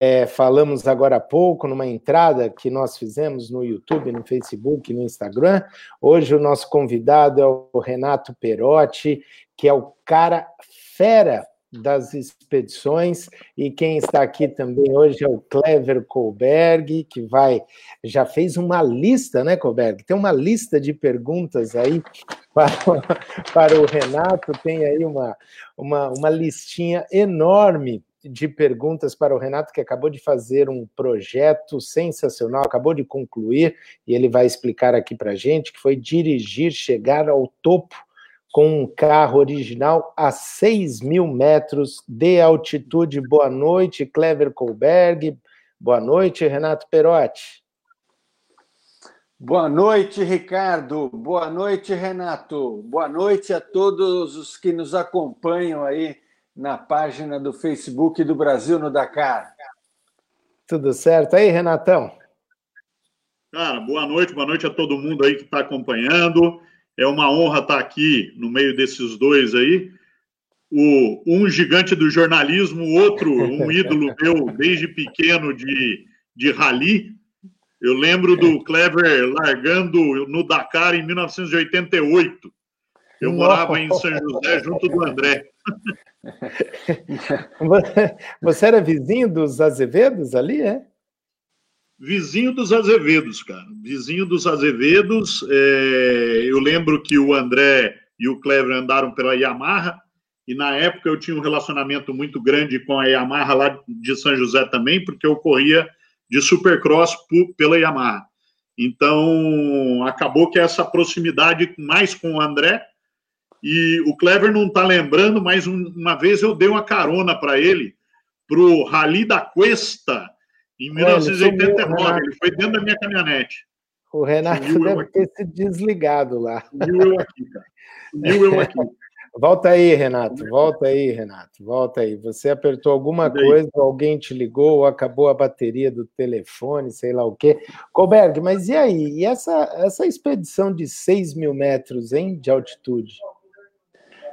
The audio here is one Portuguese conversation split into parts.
é, falamos agora há pouco numa entrada que nós fizemos no YouTube, no Facebook, no Instagram. Hoje o nosso convidado é o Renato Perotti, que é o cara fera das expedições, e quem está aqui também hoje é o Clever Colberg, que vai, já fez uma lista, né, Colberg? Tem uma lista de perguntas aí para, para o Renato, tem aí uma, uma, uma listinha enorme de perguntas para o Renato, que acabou de fazer um projeto sensacional, acabou de concluir, e ele vai explicar aqui para a gente, que foi dirigir, chegar ao topo com um carro original a 6 mil metros de altitude. Boa noite, Clever Colberg. Boa noite, Renato Perotti. Boa noite, Ricardo. Boa noite, Renato. Boa noite a todos os que nos acompanham aí na página do Facebook do Brasil no Dakar. Tudo certo aí, Renatão? Cara, boa noite, boa noite a todo mundo aí que está acompanhando. É uma honra estar aqui no meio desses dois aí. O, um gigante do jornalismo, o outro, um ídolo meu desde pequeno de, de rally. Eu lembro do Clever largando no Dakar em 1988. Eu morava em São José junto do André. Você era vizinho dos Azevedos ali, é? Vizinho dos Azevedos, cara. Vizinho dos Azevedos. É... Eu lembro que o André e o Clever andaram pela Yamaha, e na época eu tinha um relacionamento muito grande com a Yamaha lá de São José também, porque eu corria de supercross pela Yamaha. Então, acabou que essa proximidade mais com o André, e o Clever não está lembrando, mas uma vez eu dei uma carona para ele para o Rally da Cuesta, em 1989. Ele, ele foi dentro da minha caminhonete. O Renato deve ter se desligado lá. Sumiu eu aqui, cara. Sumiu eu aqui. Volta aí, Renato. Volta aí, Renato. Volta aí. Você apertou alguma coisa, alguém te ligou, ou acabou a bateria do telefone, sei lá o quê. Colberg, mas e aí? E essa, essa expedição de 6 mil metros hein, de altitude?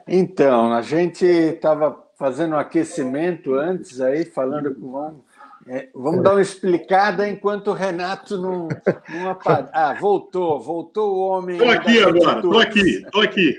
Então, a gente estava fazendo um aquecimento antes aí, falando com é, vamos dar uma explicada enquanto o Renato não, não apaga. Ah, voltou, voltou o homem. Estou aqui agora, estou aqui, estou aqui.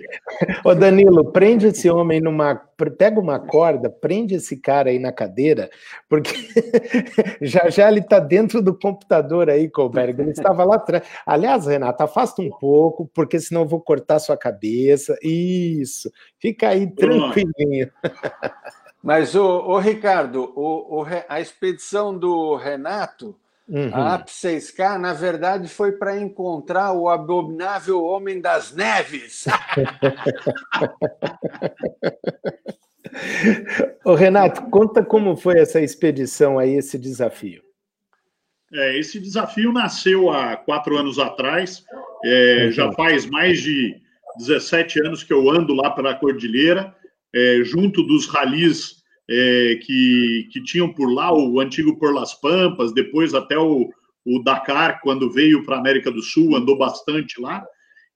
Ô Danilo, prende esse homem numa. Pega uma corda, prende esse cara aí na cadeira, porque já já ele está dentro do computador aí, Colberg. Ele estava lá atrás. Aliás, Renato, afasta um pouco, porque senão eu vou cortar sua cabeça. Isso, fica aí tranquilinho. Mas, o, o Ricardo, o, o, a expedição do Renato, uhum. a AP 6K, na verdade, foi para encontrar o abominável Homem das Neves. Ô, Renato, conta como foi essa expedição aí, esse desafio. É, esse desafio nasceu há quatro anos atrás, é, uhum. já faz mais de 17 anos que eu ando lá pela Cordilheira, é, junto dos ralis é, que, que tinham por lá, o antigo Por Las Pampas, depois até o, o Dakar, quando veio para a América do Sul, andou bastante lá.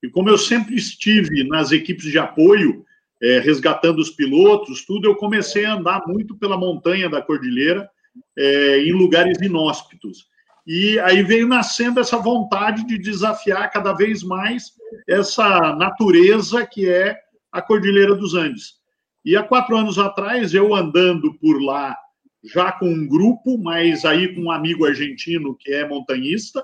E como eu sempre estive nas equipes de apoio, é, resgatando os pilotos, tudo, eu comecei a andar muito pela montanha da Cordilheira, é, em lugares inóspitos. E aí veio nascendo essa vontade de desafiar cada vez mais essa natureza que é a Cordilheira dos Andes. E há quatro anos atrás, eu andando por lá, já com um grupo, mas aí com um amigo argentino que é montanhista,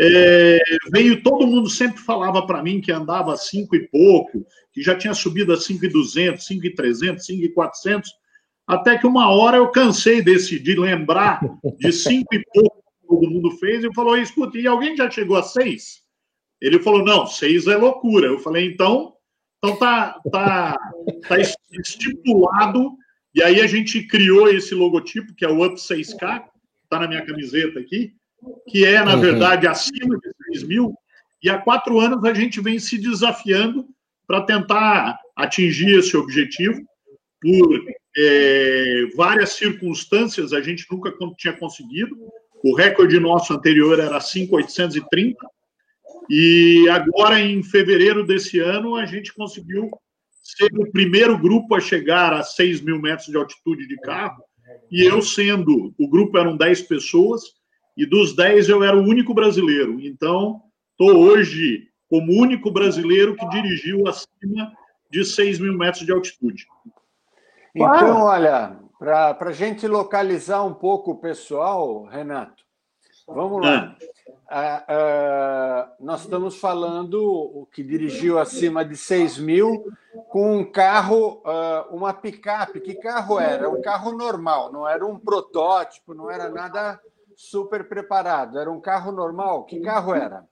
é, veio todo mundo sempre falava para mim que andava cinco e pouco, que já tinha subido a cinco e duzentos, cinco e trezentos, cinco e quatrocentos, até que uma hora eu cansei desse de lembrar de cinco e pouco que todo mundo fez e falou: escuta, e alguém já chegou a seis? Ele falou: não, seis é loucura. Eu falei: então então tá, tá, tá estipulado, e aí a gente criou esse logotipo, que é o Up 6K, está na minha camiseta aqui, que é, na uhum. verdade, acima de 6 mil, e há quatro anos a gente vem se desafiando para tentar atingir esse objetivo. Por é, várias circunstâncias, a gente nunca tinha conseguido. O recorde nosso anterior era 5,830, e agora, em fevereiro desse ano, a gente conseguiu ser o primeiro grupo a chegar a 6 mil metros de altitude de carro. e eu sendo, o grupo eram 10 pessoas, e dos 10 eu era o único brasileiro. Então, estou hoje como único brasileiro que dirigiu acima de 6 mil metros de altitude. Então, olha, para a gente localizar um pouco o pessoal, Renato, vamos lá. Ah, ah, nós estamos falando o que dirigiu acima de 6 mil com um carro, ah, uma picape. Que carro era? Um carro normal, não era um protótipo, não era nada super preparado, era um carro normal. Que carro era?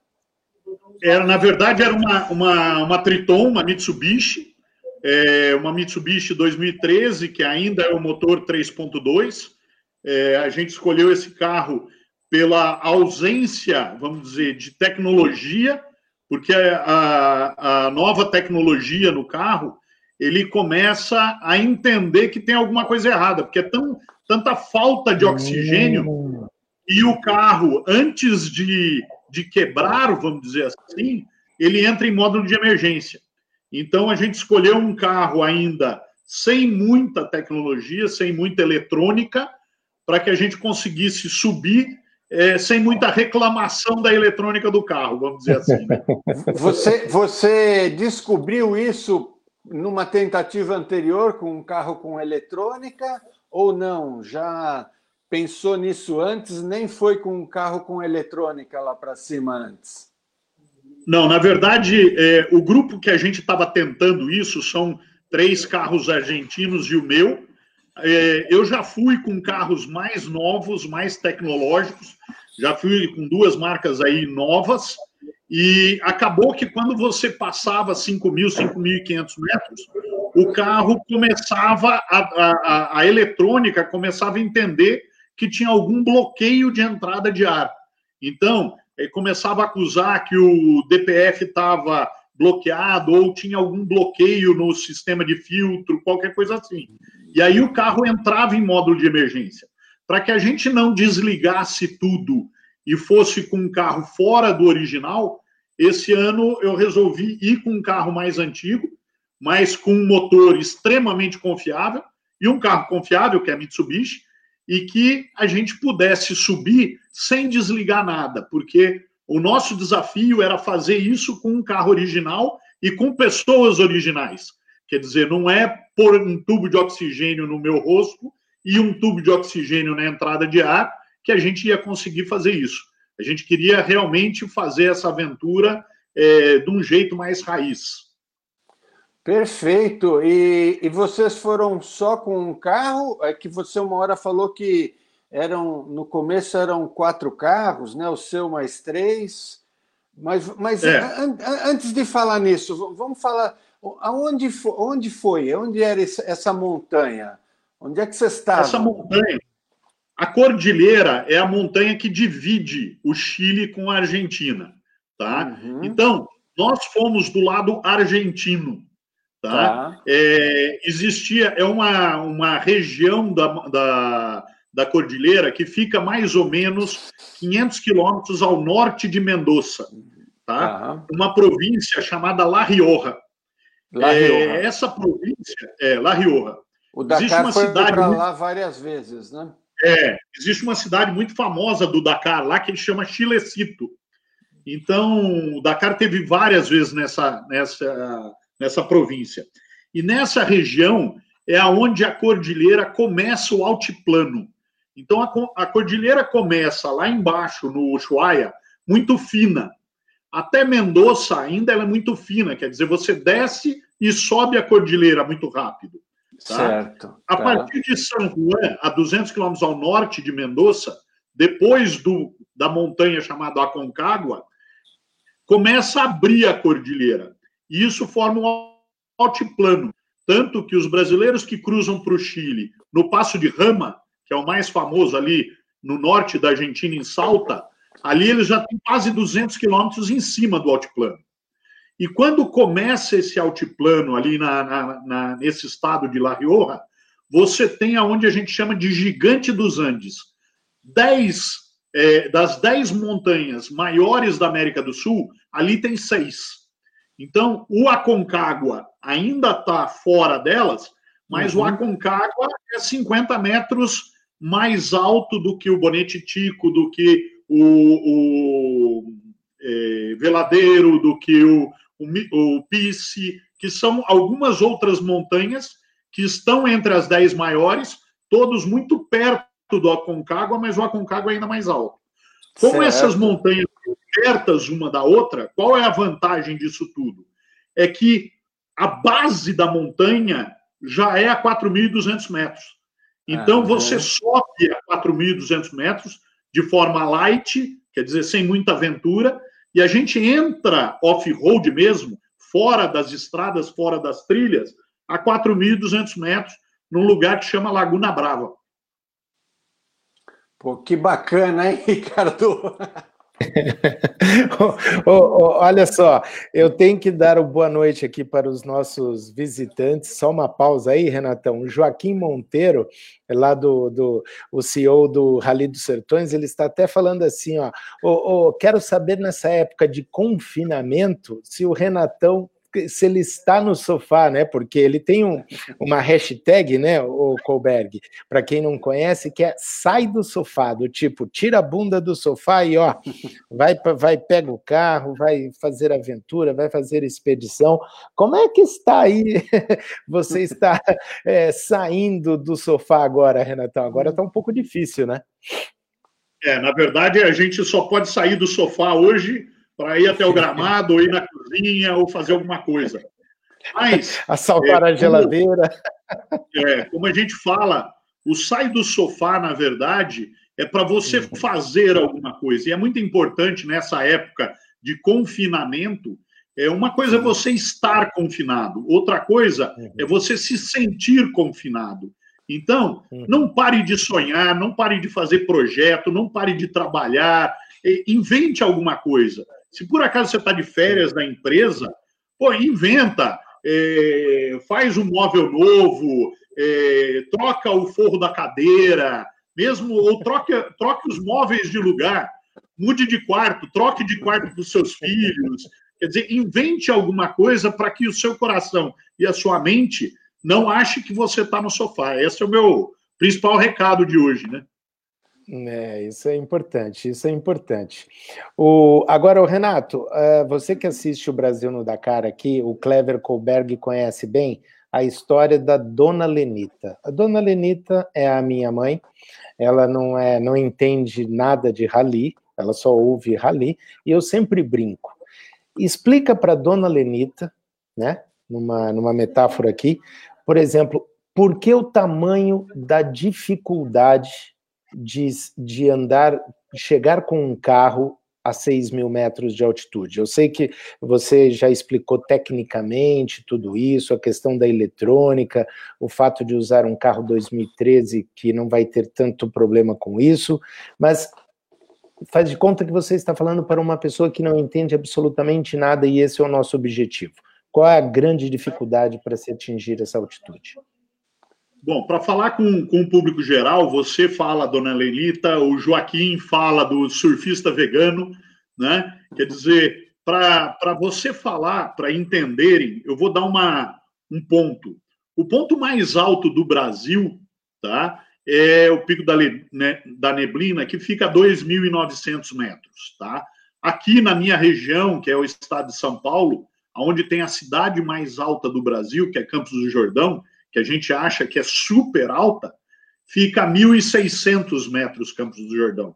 Era, na verdade, era uma, uma, uma Triton, uma Mitsubishi, é, uma Mitsubishi 2013, que ainda é o motor 3.2. É, a gente escolheu esse carro pela ausência, vamos dizer, de tecnologia, porque a, a nova tecnologia no carro ele começa a entender que tem alguma coisa errada, porque é tão, tanta falta de oxigênio hum. e o carro, antes de, de quebrar, vamos dizer assim, ele entra em módulo de emergência. Então, a gente escolheu um carro ainda sem muita tecnologia, sem muita eletrônica, para que a gente conseguisse subir é, sem muita reclamação da eletrônica do carro, vamos dizer assim. Né? Você, você descobriu isso numa tentativa anterior com um carro com eletrônica ou não? Já pensou nisso antes? Nem foi com um carro com eletrônica lá para cima antes? Não, na verdade, é, o grupo que a gente estava tentando isso são três carros argentinos e o meu. É, eu já fui com carros mais novos, mais tecnológicos, já fui com duas marcas aí novas, e acabou que quando você passava 5 mil, 5.500 metros, o carro começava, a, a, a eletrônica começava a entender que tinha algum bloqueio de entrada de ar. Então, eh, começava a acusar que o DPF estava bloqueado ou tinha algum bloqueio no sistema de filtro, qualquer coisa assim. E aí o carro entrava em módulo de emergência. Para que a gente não desligasse tudo e fosse com um carro fora do original, esse ano eu resolvi ir com um carro mais antigo, mas com um motor extremamente confiável e um carro confiável, que é a Mitsubishi, e que a gente pudesse subir sem desligar nada, porque o nosso desafio era fazer isso com um carro original e com pessoas originais. Quer dizer, não é pôr um tubo de oxigênio no meu rosto e um tubo de oxigênio na entrada de ar que a gente ia conseguir fazer isso. A gente queria realmente fazer essa aventura é, de um jeito mais raiz. Perfeito. E, e vocês foram só com um carro? É que você uma hora falou que eram no começo eram quatro carros, né? O seu mais três. Mas, mas é. an, antes de falar nisso, vamos falar aonde foi, onde foi? Onde era essa montanha? Onde é que você estava? Essa montanha, a cordilheira é a montanha que divide o Chile com a Argentina, tá? Uhum. Então nós fomos do lado argentino. Tá? tá. É, existia, é uma, uma região da, da, da cordilheira que fica mais ou menos 500 quilômetros ao norte de Mendoza, tá? Uma província chamada La Rioja. É, essa província é La Rioja. O Dakar existe uma foi cidade para lá várias vezes, né? É, existe uma cidade muito famosa do Dakar lá que ele chama Chilecito. Então, o Dakar teve várias vezes nessa, nessa nessa província. E nessa região é aonde a cordilheira começa o altiplano. Então a, a cordilheira começa lá embaixo no Ushuaia, muito fina. Até Mendoza ainda ela é muito fina, quer dizer, você desce e sobe a cordilheira muito rápido. Tá? Certo. A tá. partir de San Juan, a 200 quilômetros ao norte de Mendoza, depois do, da montanha chamada Aconcagua, começa a abrir a cordilheira. E isso forma um altiplano. Tanto que os brasileiros que cruzam para o Chile no Passo de Rama, que é o mais famoso ali no norte da Argentina, em Salta, ali eles já têm quase 200 quilômetros em cima do altiplano. E quando começa esse altiplano ali na, na, na, nesse estado de La Rioja, você tem aonde a gente chama de gigante dos Andes. Dez, é, das dez montanhas maiores da América do Sul, ali tem seis. Então, o Aconcagua ainda está fora delas, mas uhum. o Aconcagua é 50 metros mais alto do que o Bonete Tico, do que o, o é, Veladeiro, do que o, o, o Pice, que são algumas outras montanhas que estão entre as dez maiores, todos muito perto do Aconcagua, mas o Aconcagua é ainda mais alto. Como certo. essas montanhas pertas uma da outra, qual é a vantagem disso tudo? É que a base da montanha já é a 4.200 metros. Então, ah, você sobe a 4.200 metros de forma light, quer dizer, sem muita aventura, e a gente entra off-road mesmo, fora das estradas, fora das trilhas, a 4.200 metros, num lugar que chama Laguna Brava. Pô, que bacana, hein, Ricardo? Olha só, eu tenho que dar uma boa noite aqui para os nossos visitantes. Só uma pausa aí, Renatão. O Joaquim Monteiro, lá do, do o CEO do Rally dos Sertões, ele está até falando assim: ó, oh, oh, quero saber nessa época de confinamento se o Renatão se ele está no sofá, né? Porque ele tem um, uma hashtag, né, o Colberg, para quem não conhece, que é sai do sofá, do tipo, tira a bunda do sofá e ó, vai vai pega o carro, vai fazer aventura, vai fazer expedição. Como é que está aí? Você está é, saindo do sofá agora, Renatão? Agora está um pouco difícil, né? É, na verdade, a gente só pode sair do sofá hoje para ir até o gramado, ou ir na cozinha, ou fazer alguma coisa. Mas. Assaltar é, a geladeira. Como, é, como a gente fala, o sai do sofá, na verdade, é para você uhum. fazer alguma coisa. E é muito importante nessa época de confinamento. É uma coisa é você estar confinado, outra coisa uhum. é você se sentir confinado. Então, uhum. não pare de sonhar, não pare de fazer projeto, não pare de trabalhar, invente alguma coisa. Se por acaso você está de férias da empresa, pô, inventa, é, faz um móvel novo, é, troca o forro da cadeira, mesmo, ou troca, troque os móveis de lugar, mude de quarto, troque de quarto para os seus filhos. Quer dizer, invente alguma coisa para que o seu coração e a sua mente não ache que você está no sofá. Esse é o meu principal recado de hoje, né? É, isso é importante, isso é importante. O, agora, o Renato, uh, você que assiste o Brasil no Dakar aqui, o Clever Colberg conhece bem a história da Dona Lenita. A Dona Lenita é a minha mãe, ela não é, não entende nada de rally, ela só ouve rally, e eu sempre brinco. Explica para Dona Lenita, né, numa, numa metáfora aqui, por exemplo, por que o tamanho da dificuldade de, de andar, chegar com um carro a 6 mil metros de altitude. Eu sei que você já explicou tecnicamente tudo isso, a questão da eletrônica, o fato de usar um carro 2013 que não vai ter tanto problema com isso, mas faz de conta que você está falando para uma pessoa que não entende absolutamente nada e esse é o nosso objetivo. Qual é a grande dificuldade para se atingir essa altitude? Bom, para falar com, com o público geral, você fala, dona Lenita, o Joaquim fala do surfista vegano, né? Quer dizer, para você falar, para entenderem, eu vou dar uma, um ponto. O ponto mais alto do Brasil, tá? É o Pico da, né, da Neblina, que fica a 2.900 metros, tá? Aqui na minha região, que é o estado de São Paulo, onde tem a cidade mais alta do Brasil, que é Campos do Jordão, que a gente acha que é super alta, fica a 1.600 metros Campos do Jordão.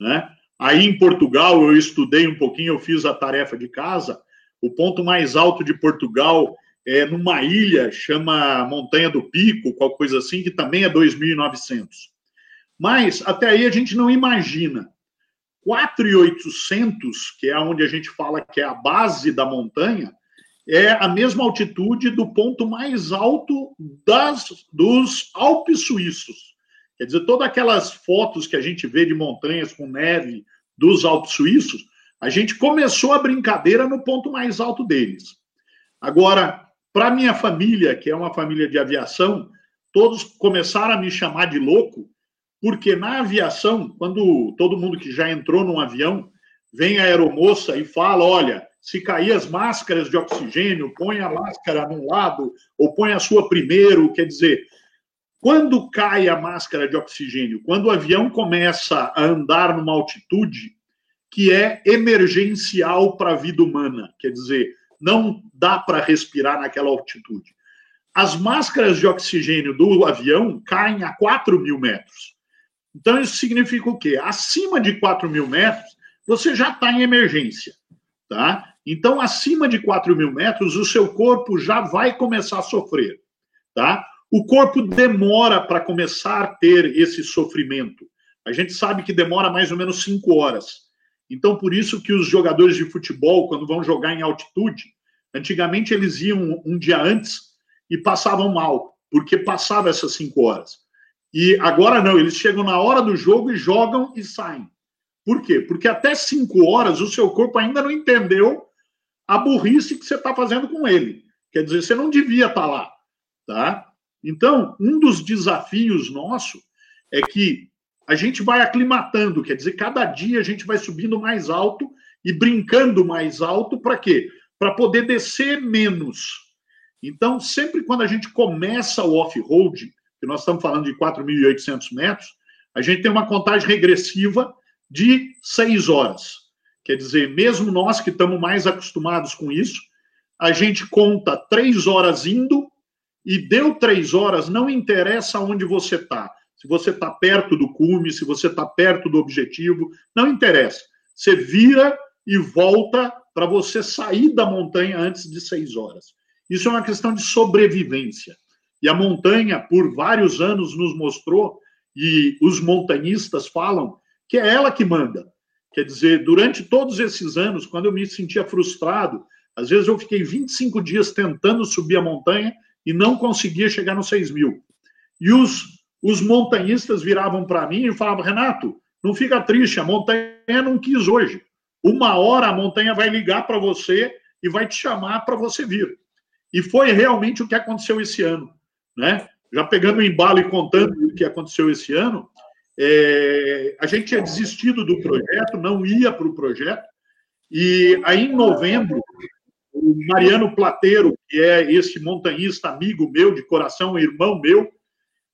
Né? Aí em Portugal, eu estudei um pouquinho, eu fiz a tarefa de casa. O ponto mais alto de Portugal é numa ilha, chama Montanha do Pico, qualquer coisa assim, que também é 2.900. Mas até aí a gente não imagina. 4,800, que é onde a gente fala que é a base da montanha, é a mesma altitude do ponto mais alto das, dos Alpes suíços. Quer dizer, todas aquelas fotos que a gente vê de montanhas com neve dos Alpes suíços, a gente começou a brincadeira no ponto mais alto deles. Agora, para minha família, que é uma família de aviação, todos começaram a me chamar de louco, porque na aviação, quando todo mundo que já entrou num avião vem a aeromoça e fala: olha, se cair as máscaras de oxigênio, põe a máscara num lado ou põe a sua primeiro, quer dizer, Quando cai a máscara de oxigênio? Quando o avião começa a andar numa altitude que é emergencial para a vida humana, quer dizer, não dá para respirar naquela altitude. As máscaras de oxigênio do avião caem a 4 mil metros. Então, isso significa o quê? Acima de 4 mil metros, você já está em emergência. Tá? Então, acima de 4 mil metros, o seu corpo já vai começar a sofrer. Tá? O corpo demora para começar a ter esse sofrimento. A gente sabe que demora mais ou menos 5 horas. Então, por isso que os jogadores de futebol, quando vão jogar em altitude, antigamente eles iam um dia antes e passavam mal, porque passava essas 5 horas. E agora não, eles chegam na hora do jogo e jogam e saem. Por quê? Porque até 5 horas o seu corpo ainda não entendeu a burrice que você está fazendo com ele. Quer dizer, você não devia estar tá lá. Tá? Então, um dos desafios nosso é que a gente vai aclimatando, quer dizer, cada dia a gente vai subindo mais alto e brincando mais alto para quê? Para poder descer menos. Então, sempre quando a gente começa o off-road, que nós estamos falando de 4.800 metros, a gente tem uma contagem regressiva de seis horas. Quer dizer, mesmo nós que estamos mais acostumados com isso, a gente conta três horas indo e deu três horas, não interessa onde você está se você está perto do cume, se você está perto do objetivo, não interessa. Você vira e volta para você sair da montanha antes de seis horas. Isso é uma questão de sobrevivência. E a montanha, por vários anos, nos mostrou, e os montanhistas falam, que é ela que manda. Quer dizer, durante todos esses anos, quando eu me sentia frustrado, às vezes eu fiquei 25 dias tentando subir a montanha e não conseguia chegar nos 6 mil. E os os montanhistas viravam para mim e falavam: Renato, não fica triste, a montanha não quis hoje. Uma hora a montanha vai ligar para você e vai te chamar para você vir. E foi realmente o que aconteceu esse ano. Né? Já pegando o embalo e contando o que aconteceu esse ano, é, a gente tinha desistido do projeto, não ia para o projeto, e aí em novembro, o Mariano Plateiro, que é esse montanhista amigo meu de coração, irmão meu,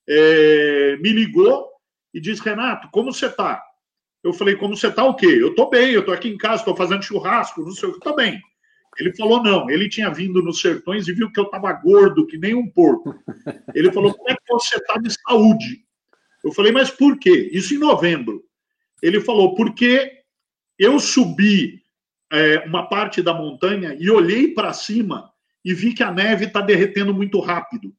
é, me ligou e disse: Renato, como você está? Eu falei: Como você está o quê? Eu estou bem, eu estou aqui em casa, estou fazendo churrasco, não sei o que, estou bem. Ele falou: Não, ele tinha vindo nos sertões e viu que eu estava gordo, que nem um porco. Ele falou: Como é que você está de saúde? Eu falei: Mas por quê? Isso em novembro. Ele falou: Porque eu subi é, uma parte da montanha e olhei para cima e vi que a neve está derretendo muito rápido.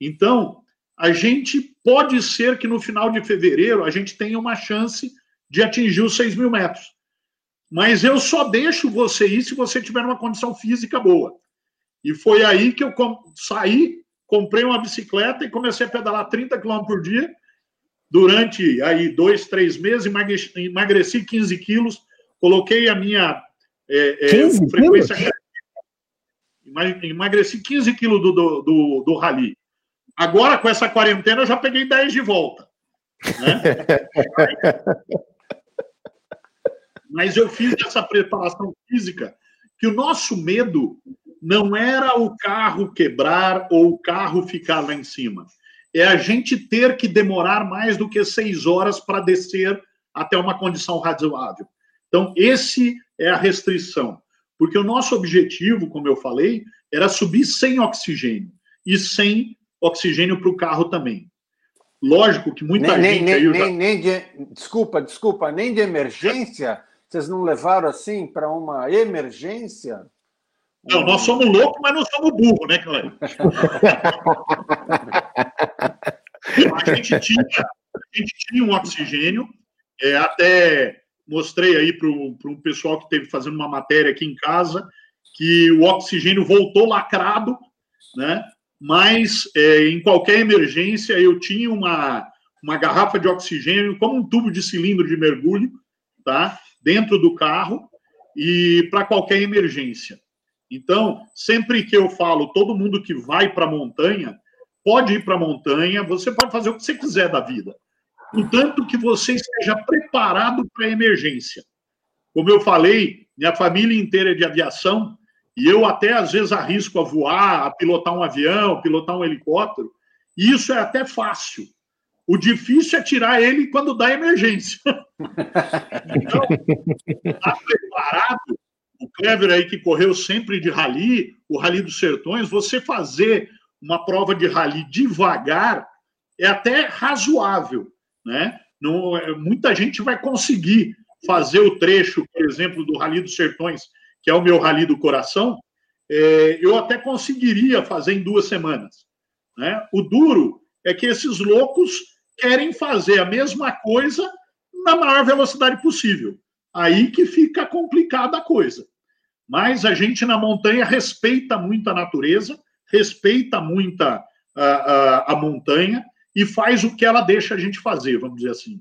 Então, a gente pode ser que no final de fevereiro a gente tenha uma chance de atingir os 6 mil metros. Mas eu só deixo você ir se você tiver uma condição física boa. E foi aí que eu saí, comprei uma bicicleta e comecei a pedalar 30 km por dia. Durante aí dois, três meses, emagreci, emagreci 15 quilos, coloquei a minha é, é, frequência. Emagreci 15 quilos do, do, do, do rally. Agora, com essa quarentena, eu já peguei 10 de volta. Né? Mas eu fiz essa preparação física que o nosso medo não era o carro quebrar ou o carro ficar lá em cima. É a gente ter que demorar mais do que seis horas para descer até uma condição razoável. Então, esse é a restrição. Porque o nosso objetivo, como eu falei, era subir sem oxigênio e sem oxigênio para o carro também. Lógico que muita nem, gente. Nem, aí nem, já... nem de, desculpa, desculpa, nem de emergência? Vocês não levaram assim para uma emergência? Não, nós somos loucos, mas não somos burros, né, Cleber? a, gente tinha, a gente tinha um oxigênio, é, até mostrei aí para um pessoal que teve fazendo uma matéria aqui em casa, que o oxigênio voltou lacrado, né? mas é, em qualquer emergência eu tinha uma, uma garrafa de oxigênio, como um tubo de cilindro de mergulho, tá? dentro do carro, e para qualquer emergência. Então, sempre que eu falo, todo mundo que vai para a montanha, pode ir para a montanha, você pode fazer o que você quiser da vida, contanto que você esteja preparado para a emergência. Como eu falei, minha família inteira é de aviação, e eu até às vezes arrisco a voar, a pilotar um avião, pilotar um helicóptero. E isso é até fácil. O difícil é tirar ele quando dá emergência. então, está preparado, o Clever aí que correu sempre de rally, o Rally dos Sertões, você fazer uma prova de rally devagar é até razoável, né? Não, é, muita gente vai conseguir fazer o trecho, por exemplo, do Rally dos Sertões, que é o meu rally do coração, é, eu até conseguiria fazer em duas semanas. Né? O duro é que esses loucos querem fazer a mesma coisa na maior velocidade possível. Aí que fica complicada a coisa. Mas a gente na montanha respeita muito a natureza, respeita muito a, a, a montanha e faz o que ela deixa a gente fazer, vamos dizer assim.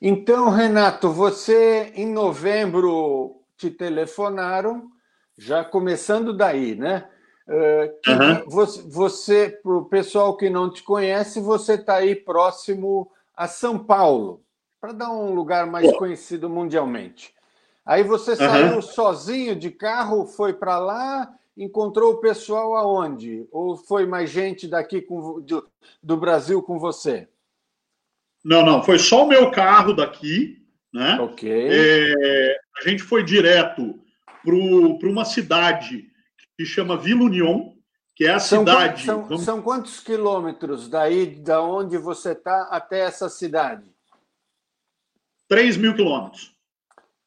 Então, Renato, você em novembro te telefonaram, já começando daí, né? Uh, Você, você para o pessoal que não te conhece, você está aí próximo a São Paulo, para dar um lugar mais conhecido mundialmente. Aí você uhum. saiu sozinho de carro, foi para lá, encontrou o pessoal aonde? Ou foi mais gente daqui com, do, do Brasil com você? Não, não, foi só o meu carro daqui, né? Ok. É, a gente foi direto para uma cidade que chama Vila União, que é a são cidade. São, vamos... são, quantos quilômetros daí, da onde você está, até essa cidade? 3 mil quilômetros.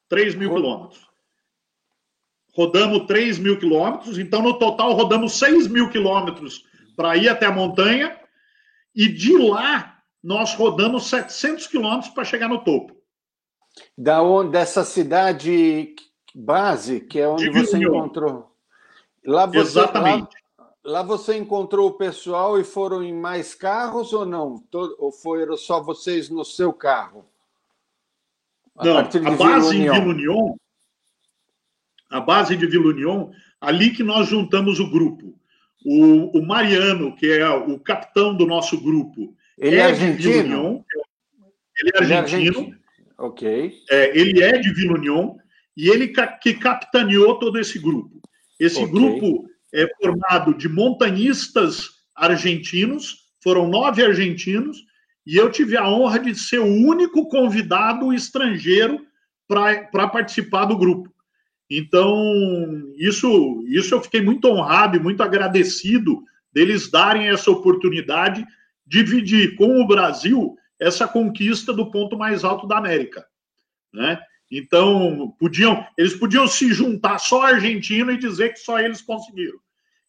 3 mil quilômetros. Rodamos 3 mil quilômetros, então no total rodamos 6 mil quilômetros para ir até a montanha, e de lá nós rodamos 700 quilômetros para chegar no topo. Da onde, dessa cidade base, que é onde você encontrou. Lá você, Exatamente. Lá, lá, você encontrou o pessoal e foram em mais carros ou não? Ou foram só vocês no seu carro? A não, a base em Vila União, a base de Vila União, ali que nós juntamos o grupo. O, o Mariano, que é o capitão do nosso grupo, ele é, é argentino? União, ele é argentino. Ele é argentino. Ok. É, ele é de Vila União e ele que capitaneou todo esse grupo. Esse okay. grupo é formado de montanhistas argentinos, foram nove argentinos, e eu tive a honra de ser o único convidado estrangeiro para participar do grupo. Então, isso, isso eu fiquei muito honrado e muito agradecido deles darem essa oportunidade de dividir com o Brasil essa conquista do ponto mais alto da América. Né? Então, podiam, eles podiam se juntar só argentino e dizer que só eles conseguiram.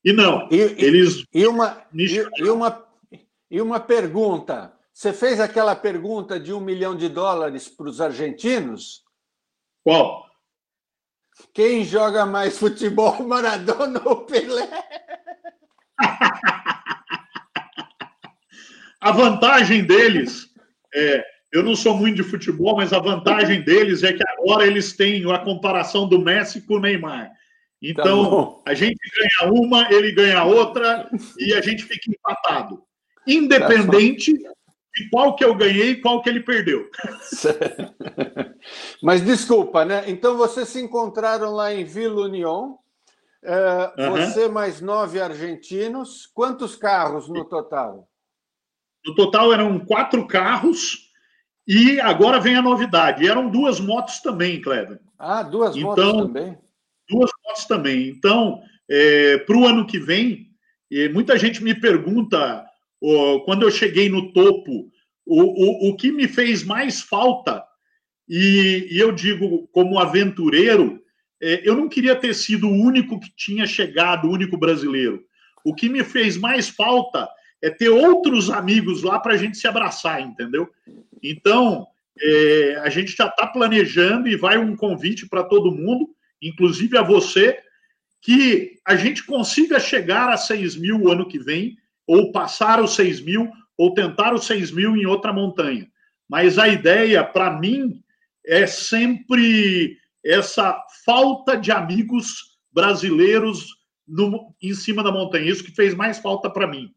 E não, e, eles. E uma, e, e, uma, e uma pergunta: você fez aquela pergunta de um milhão de dólares para os argentinos? Qual? Quem joga mais futebol, Maradona ou Pelé? A vantagem deles é eu não sou muito de futebol, mas a vantagem deles é que agora eles têm a comparação do Messi com o Neymar. Então, tá a gente ganha uma, ele ganha outra e a gente fica empatado. Independente de qual que eu ganhei e qual que ele perdeu. Mas desculpa, né? Então vocês se encontraram lá em Vila União. Uh, uhum. Você mais nove argentinos. Quantos carros no total? No total eram quatro carros e agora vem a novidade. Eram duas motos também, Kleber. Ah, duas então, motos também? Duas motos também. Então, é, para o ano que vem, muita gente me pergunta, quando eu cheguei no topo, o, o, o que me fez mais falta, e, e eu digo como aventureiro, é, eu não queria ter sido o único que tinha chegado, o único brasileiro. O que me fez mais falta é ter outros amigos lá para a gente se abraçar, entendeu? Então, é, a gente já está planejando e vai um convite para todo mundo, inclusive a você, que a gente consiga chegar a 6 mil o ano que vem, ou passar os 6 mil, ou tentar os 6 mil em outra montanha. Mas a ideia, para mim, é sempre essa falta de amigos brasileiros no, em cima da montanha. Isso que fez mais falta para mim.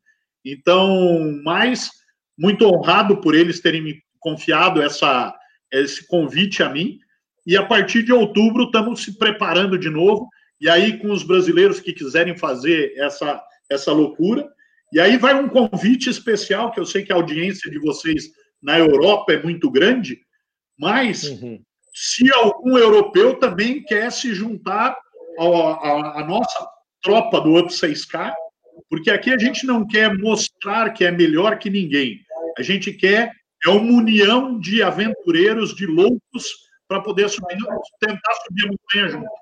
Então, mais muito honrado por eles terem me confiado essa, esse convite a mim. E a partir de outubro estamos se preparando de novo. E aí, com os brasileiros que quiserem fazer essa, essa loucura. E aí vai um convite especial, que eu sei que a audiência de vocês na Europa é muito grande, mas uhum. se algum europeu também quer se juntar à nossa tropa do Up 6K, porque aqui a gente não quer mostrar que é melhor que ninguém. A gente quer é uma união de aventureiros, de loucos, para poder subir, tentar subir a montanha junto.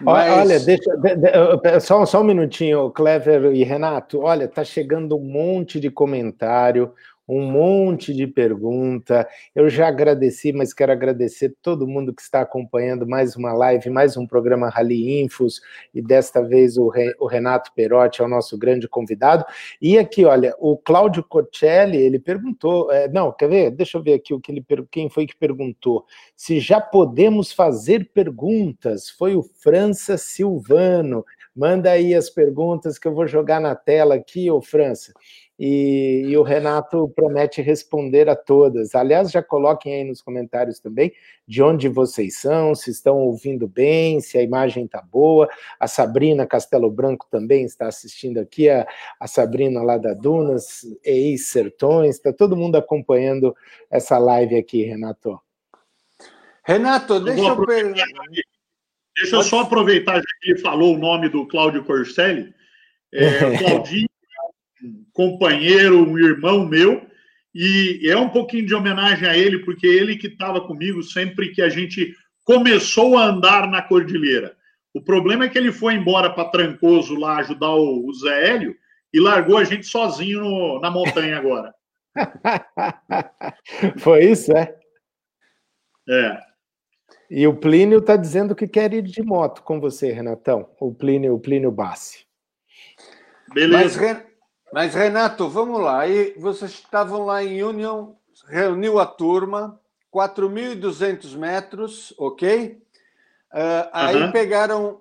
Mas... Olha, deixa, de, só, só um minutinho, Clever e Renato. Olha, tá chegando um monte de comentário um monte de pergunta. Eu já agradeci, mas quero agradecer todo mundo que está acompanhando mais uma live, mais um programa Rally Infos, e desta vez o, Renato Perotti é o nosso grande convidado. E aqui, olha, o Cláudio Cocelli, ele perguntou, é, não, quer ver? Deixa eu ver aqui o que ele quem foi que perguntou. Se já podemos fazer perguntas, foi o França Silvano. Manda aí as perguntas que eu vou jogar na tela aqui, ô França e, e, o Renato promete responder a todas. Aliás, já coloquem aí nos comentários também de onde vocês são, se estão ouvindo bem, se a imagem está boa. A Sabrina Castelo Branco também está assistindo aqui, a, a Sabrina lá da Dunas, ex-Sertões, está todo mundo acompanhando essa live aqui, Renato. Renato, deixa eu, eu Deixa eu só aproveitar, já que ele falou o nome do Cláudio Corselli. É, Claudinho companheiro, um irmão meu, e é um pouquinho de homenagem a ele, porque ele que estava comigo sempre que a gente começou a andar na Cordilheira. O problema é que ele foi embora para Trancoso lá ajudar o, Zé Hélio e largou a gente sozinho no, na montanha agora. foi isso, é? É. E o Plínio está dizendo que quer ir de moto com você, Renatão. O Plínio, o Plínio Bassi. Beleza. Mas, mas, Renato, vamos lá. Aí vocês estavam lá em Union, reuniu a turma, 4.200 metros, ok? Uh, aí uhum. pegaram uh,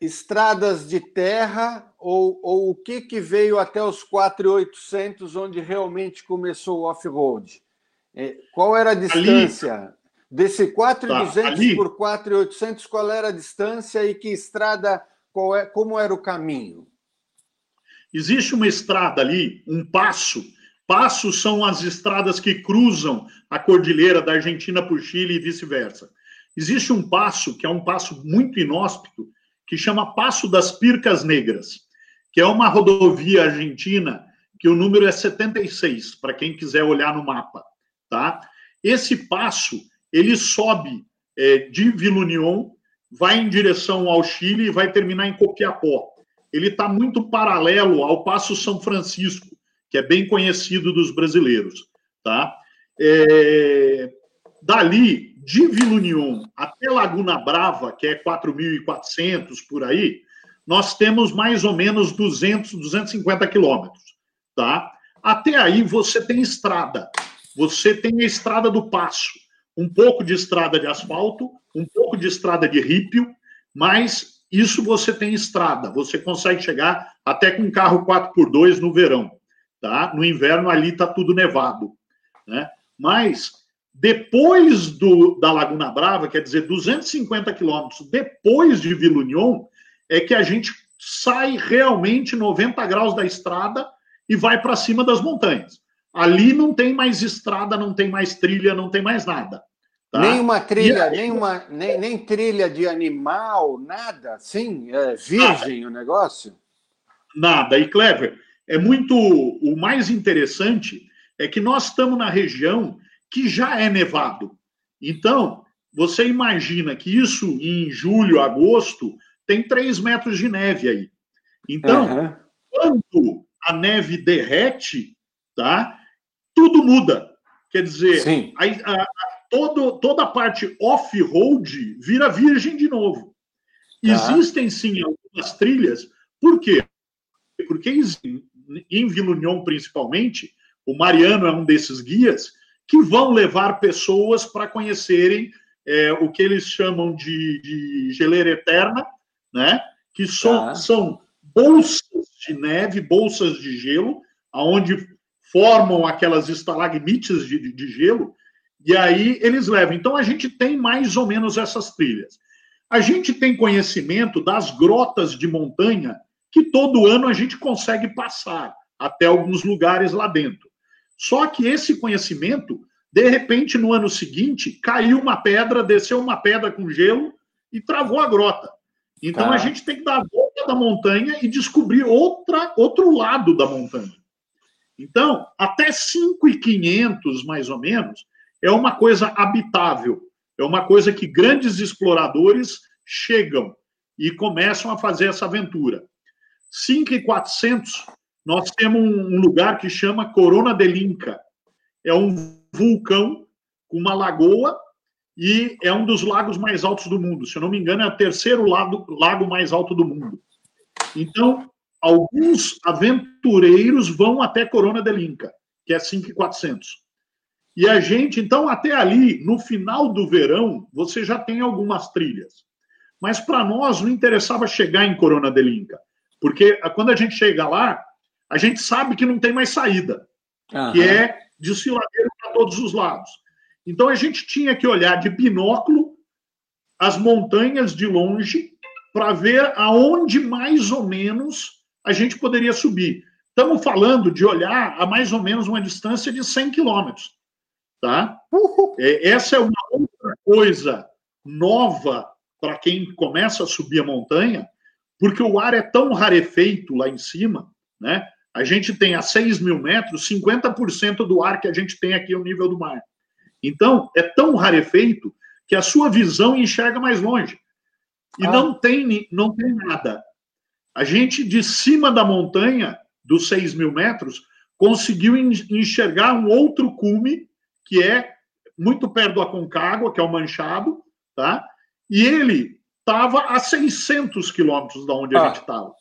estradas de terra ou, ou, o que, que veio até os 4.800, onde realmente começou o off-road? Uh, qual era a distância? Ali... Desse 4.200 tá, por 4.800, qual era a distância e que estrada, qual é, como era o caminho? Existe uma estrada ali, um passo. Passos são as estradas que cruzam a cordilheira da Argentina para o Chile e vice-versa. Existe um passo, que é um passo muito inóspito, que chama Passo das Pircas Negras, que é uma rodovia argentina que o número é 76, para quem quiser olhar no mapa, tá? Esse passo, ele sobe é, de Vila União, vai em direção ao Chile e vai terminar em Copiapó ele está muito paralelo ao Passo São Francisco, que é bem conhecido dos brasileiros. Tá? É, dali, de Vila União até Laguna Brava, que é 4.400 por aí, nós temos mais ou menos 200, 250 quilômetros. Tá? Até aí você tem estrada. Você tem a estrada do Passo, um pouco de estrada de asfalto, um pouco de estrada de rípio, mas isso você tem estrada, você consegue chegar até com carro 4x2 no verão, tá? No inverno ali está tudo nevado, né? Mas depois do, da Laguna Brava, quer dizer, 250 quilômetros depois de Vila União, é que a gente sai realmente 90 graus da estrada e vai para cima das montanhas. Ali não tem mais estrada, não tem mais trilha, não tem mais nada. Tá? Nem uma trilha, aí, nem, uma, nem, nem trilha de animal, nada, sim, é virgem nada. o negócio? Nada. E, Clever, é muito. O mais interessante é que nós estamos na região que já é nevado. Então, você imagina que isso em julho, agosto, tem 3 metros de neve aí. Então, uhum. quando a neve derrete, tá? Tudo muda. Quer dizer, a, a, todo, toda a parte off-road vira virgem de novo. Tá. Existem sim algumas trilhas, por quê? Porque em Vila União, principalmente, o Mariano é um desses guias que vão levar pessoas para conhecerem é, o que eles chamam de, de geleira eterna, né? que são, tá. são bolsas de neve, bolsas de gelo, aonde formam aquelas estalagmites de, de, de gelo, e aí eles levam. Então a gente tem mais ou menos essas trilhas. A gente tem conhecimento das grotas de montanha que todo ano a gente consegue passar até alguns lugares lá dentro. Só que esse conhecimento, de repente, no ano seguinte, caiu uma pedra, desceu uma pedra com gelo e travou a grota. Então ah. a gente tem que dar a volta da montanha e descobrir outra, outro lado da montanha. Então, até 5,500 mais ou menos, é uma coisa habitável. É uma coisa que grandes exploradores chegam e começam a fazer essa aventura. 5,400, nós temos um lugar que chama Corona del Inca. É um vulcão com uma lagoa e é um dos lagos mais altos do mundo. Se eu não me engano, é o terceiro lago, lago mais alto do mundo. Então, alguns aventureiros vão até Corona del Inca, que é 5,400. E a gente, então, até ali, no final do verão, você já tem algumas trilhas. Mas para nós não interessava chegar em Corona del Inca, porque quando a gente chega lá, a gente sabe que não tem mais saída, uhum. que é desfiladeiro para todos os lados. Então a gente tinha que olhar de binóculo as montanhas de longe para ver aonde mais ou menos a gente poderia subir. Estamos falando de olhar a mais ou menos uma distância de 100 quilômetros. Tá? É, essa é uma outra coisa nova para quem começa a subir a montanha, porque o ar é tão rarefeito lá em cima, né? A gente tem a 6 mil metros, 50% do ar que a gente tem aqui é o nível do mar. Então, é tão rarefeito que a sua visão enxerga mais longe. E ah. não, tem, não tem nada. A gente, de cima da montanha, dos 6 mil metros, conseguiu enxergar um outro cume, que é muito perto do Aconcagua, que é o Manchado, tá? E ele estava a 600 quilômetros da onde ah. a gente estava.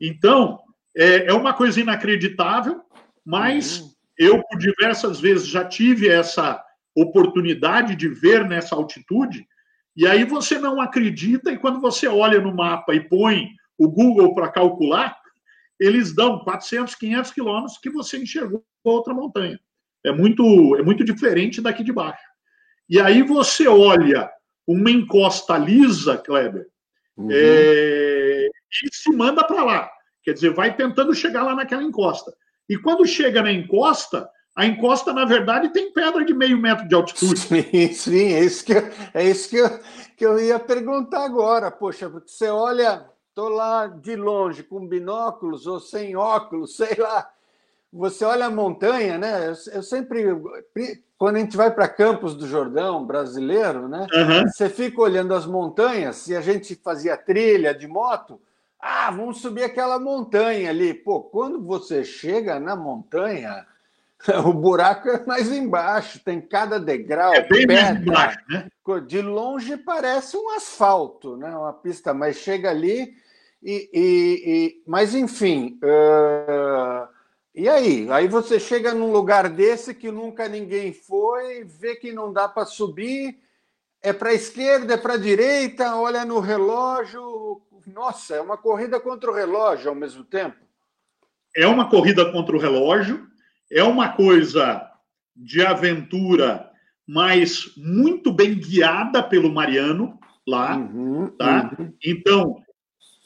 Então, é, é uma coisa inacreditável, mas uhum. Eu, por diversas vezes, já tive essa oportunidade de ver nessa altitude, e aí você não acredita, e quando você olha no mapa e põe o Google para calcular, eles dão 400, 500 quilômetros que você enxergou outra montanha. É muito, é muito diferente daqui de baixo. E aí você olha uma encosta lisa, Kleber, uhum. é, e se manda para lá. Quer dizer, vai tentando chegar lá naquela encosta. E quando chega na encosta, a encosta, na verdade, tem pedra de meio metro de altitude. Sim, sim, é isso que, eu, é isso que, eu, que eu ia perguntar agora. Poxa, porque você olha, estou lá de longe com binóculos ou sem óculos, sei lá. Você olha a montanha, né? Eu, eu sempre, quando a gente vai para Campos do Jordão, brasileiro, né? Uhum. Você fica olhando as montanhas, e a gente fazia trilha de moto, ah, vamos subir aquela montanha ali. Pô, quando você chega na montanha, o buraco é mais embaixo, tem cada degrau. É bem pedra. embaixo, né? De longe parece um asfalto, né? Uma pista, mas chega ali e. e, e... Mas enfim. Uh... E aí? Aí você chega num lugar desse que nunca ninguém foi, vê que não dá para subir, é para a esquerda, é para a direita, olha no relógio, nossa, é uma corrida contra o relógio ao mesmo tempo. É uma corrida contra o relógio, é uma coisa de aventura, mas muito bem guiada pelo Mariano lá, uhum, tá? Uhum. Então,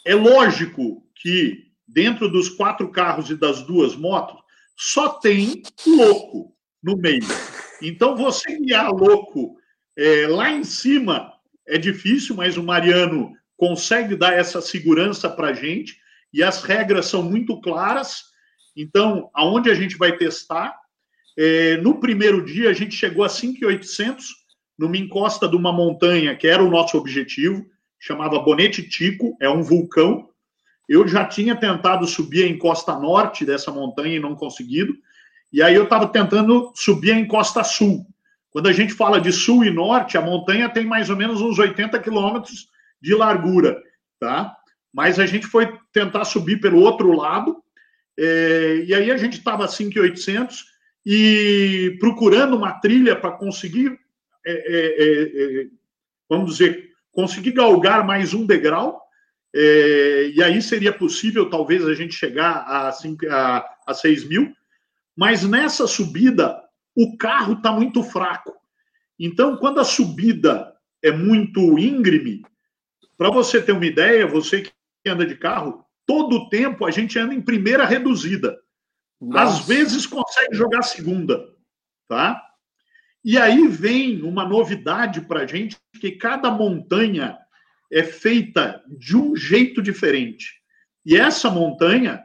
é lógico que dentro dos quatro carros e das duas motos só tem louco no meio. Então, você guiar louco é, lá em cima é difícil, mas o Mariano consegue dar essa segurança para a gente e as regras são muito claras. Então, aonde a gente vai testar? É, no primeiro dia, a gente chegou a 5,800 numa encosta de uma montanha que era o nosso objetivo, chamava Bonete Tico, é um vulcão. Eu já tinha tentado subir a encosta norte dessa montanha e não conseguido. E aí eu estava tentando subir a encosta sul. Quando a gente fala de sul e norte, a montanha tem mais ou menos uns 80 quilômetros de largura, tá? Mas a gente foi tentar subir pelo outro lado, é, e aí a gente estava a 5,800 e procurando uma trilha para conseguir, é, é, é, é, vamos dizer, conseguir galgar mais um degrau, é, e aí seria possível talvez a gente chegar a, 5, a, a 6 mil, mas nessa subida o carro está muito fraco. Então, quando a subida é muito íngreme, para você ter uma ideia, você que anda de carro, todo o tempo a gente anda em primeira reduzida. Nossa. Às vezes consegue jogar segunda, tá? E aí vem uma novidade para a gente, que cada montanha é feita de um jeito diferente. E essa montanha,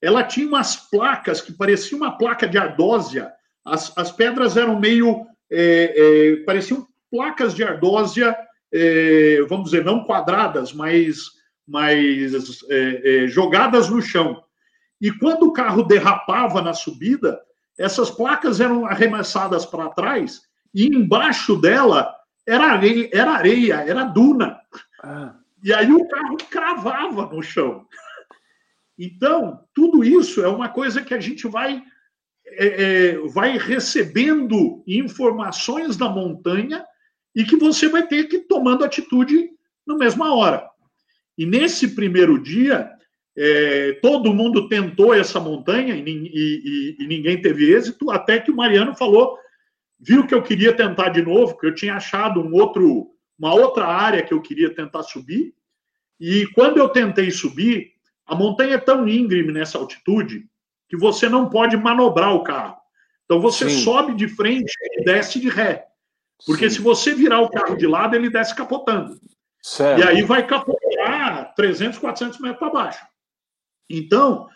ela tinha umas placas que pareciam uma placa de ardósia. As, as pedras eram meio. É, é, pareciam placas de ardósia, é, vamos dizer, não quadradas, mas, mas é, é, jogadas no chão. E quando o carro derrapava na subida, essas placas eram arremessadas para trás e embaixo dela era areia, era, areia, era duna. Ah. E aí o carro cravava no chão. Então, tudo isso é uma coisa que a gente vai, é, é, vai recebendo informações da montanha e que você vai ter que ir tomando atitude na mesma hora. E nesse primeiro dia, é, todo mundo tentou essa montanha e, e, e, ninguém teve êxito, até que o Mariano falou, viu que eu queria tentar de novo, que eu tinha achado um outro, uma outra área que eu queria tentar subir. E quando eu tentei subir, a montanha é tão íngreme nessa altitude que você não pode manobrar o carro. Então você Sim. sobe de frente e desce de ré. Porque Sim. se você virar o carro de lado, ele desce capotando. Certo. E aí vai capotar 300, 400 metros para baixo. Então,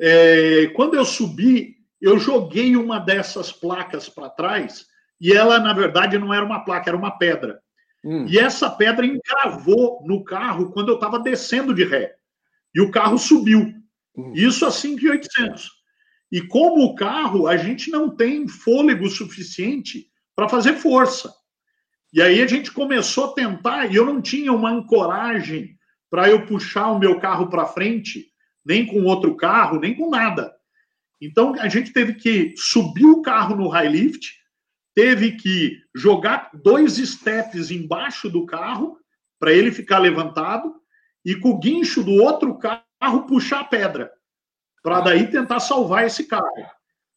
é, quando eu subi, eu joguei uma dessas placas para trás e ela, na verdade, não era uma placa, era uma pedra. Hum. E essa pedra encravou no carro quando eu estava descendo de ré. E o carro subiu. Hum. Isso a 5,800. E como o carro, a gente não tem fôlego suficiente para fazer força. E aí a gente começou a tentar, e eu não tinha uma ancoragem para eu puxar o meu carro para frente nem com outro carro, nem com nada. Então a gente teve que subir o carro no high lift, teve que jogar dois steps embaixo do carro para ele ficar levantado e com o guincho do outro carro puxar a pedra para daí tentar salvar esse carro.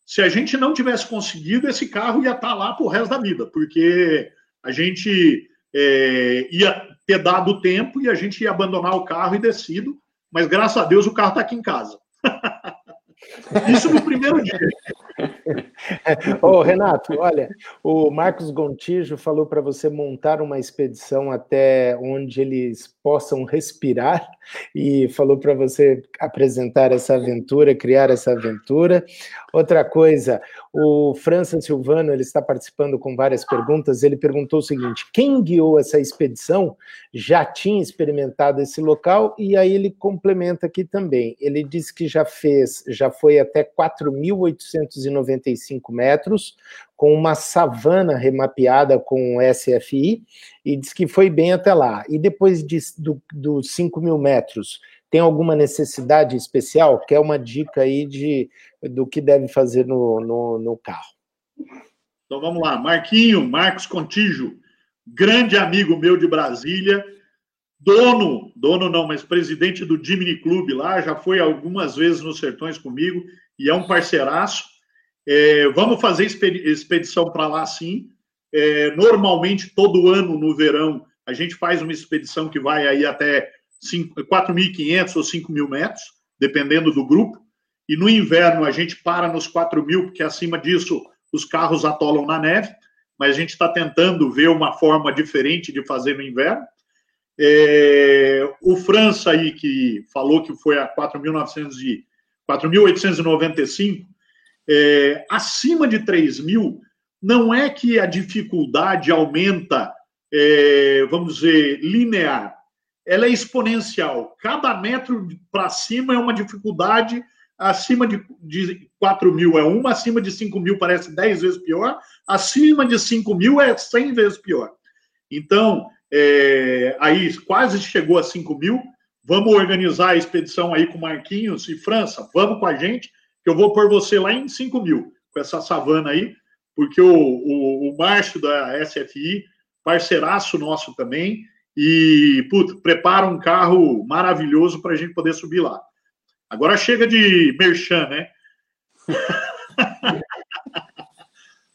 Se a gente não tivesse conseguido, esse carro ia estar tá lá para o resto da vida, porque a gente é, ia ter dado tempo e a gente ia abandonar o carro e descido mas graças a Deus o carro está aqui em casa. Isso no primeiro dia. Ô, Renato, olha, o Marcos Gontijo falou para você montar uma expedição até onde eles possam respirar e falou para você apresentar essa aventura, criar essa aventura. Outra coisa, o França Silvano, ele está participando com várias perguntas. Ele perguntou o seguinte: quem guiou essa expedição já tinha experimentado esse local? E aí ele complementa aqui também. Ele disse que já fez, já foi até 4.895 metros, com uma savana remapeada com SFI, e diz que foi bem até lá. E depois de, do, dos 5 mil metros, tem alguma necessidade especial? Quer uma dica aí de, do que deve fazer no, no, no carro? Então vamos lá. Marquinho, Marcos Contígio, grande amigo meu de Brasília, dono, dono não, mas presidente do Jimny Clube lá, já foi algumas vezes nos Sertões comigo e é um parceiraço. É, vamos fazer expedição para lá, sim. É, normalmente, todo ano no verão, a gente faz uma expedição que vai aí até 4.500 ou 5.000 metros, dependendo do grupo. E no inverno, a gente para nos 4.000, porque acima disso os carros atolam na neve. Mas a gente está tentando ver uma forma diferente de fazer no inverno. É, o França aí, que falou que foi a 4.895, é, acima de 3 mil, não é que a dificuldade aumenta, é, vamos dizer, linear. Ela é exponencial. Cada metro para cima é uma dificuldade, acima de, de 4 mil é uma, acima de 5 mil parece 10 vezes pior, acima de 5 mil é 100 vezes pior. Então, é, aí quase chegou a 5 mil. Vamos organizar a expedição aí com Marquinhos e França. Vamos com a gente eu vou pôr você lá em 5 mil, com essa savana aí, porque o, o, o Márcio da SFI, parceiraço nosso também, e, putz, prepara um carro maravilhoso para a gente poder subir lá. Agora chega de merchan, né?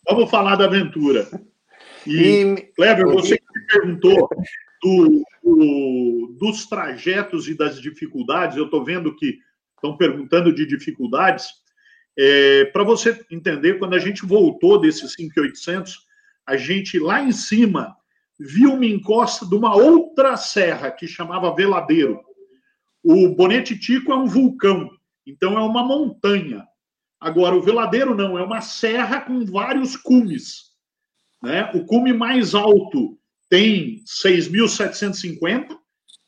Vamos falar da aventura. E, e... Kleber, você que me perguntou do, do, dos trajetos e das dificuldades, eu estou vendo que estão perguntando de dificuldades. É, Para você entender, quando a gente voltou desses 5,800, a gente lá em cima viu uma encosta de uma outra serra que chamava Veladeiro. O Bonete Tico é um vulcão, então é uma montanha. Agora, o Veladeiro não, é uma serra com vários cumes. Né? O cume mais alto tem 6.750,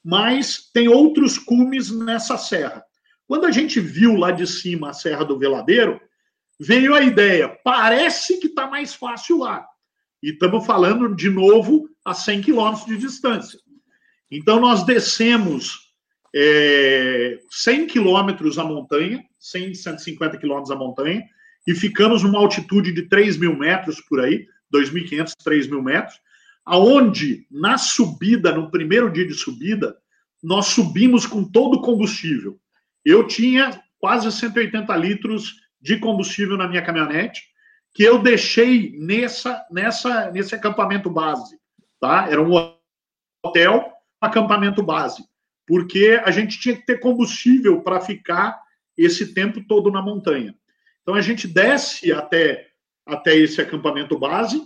mas tem outros cumes nessa serra. Quando a gente viu lá de cima a Serra do Veladeiro, veio a ideia, parece que está mais fácil lá. E estamos falando, de novo, a 100 quilômetros de distância. Então, nós descemos é, 100 quilômetros a montanha, 100, 150 quilômetros a montanha, e ficamos numa altitude de 3 mil metros por aí, 2.500, 3 mil metros, aonde, na subida, no primeiro dia de subida, nós subimos com todo o combustível. Eu tinha quase 180 litros de combustível na minha caminhonete, que eu deixei nessa, nessa, nesse acampamento base. Tá? Era um hotel, acampamento base, porque a gente tinha que ter combustível para ficar esse tempo todo na montanha. Então a gente desce até, até esse acampamento base,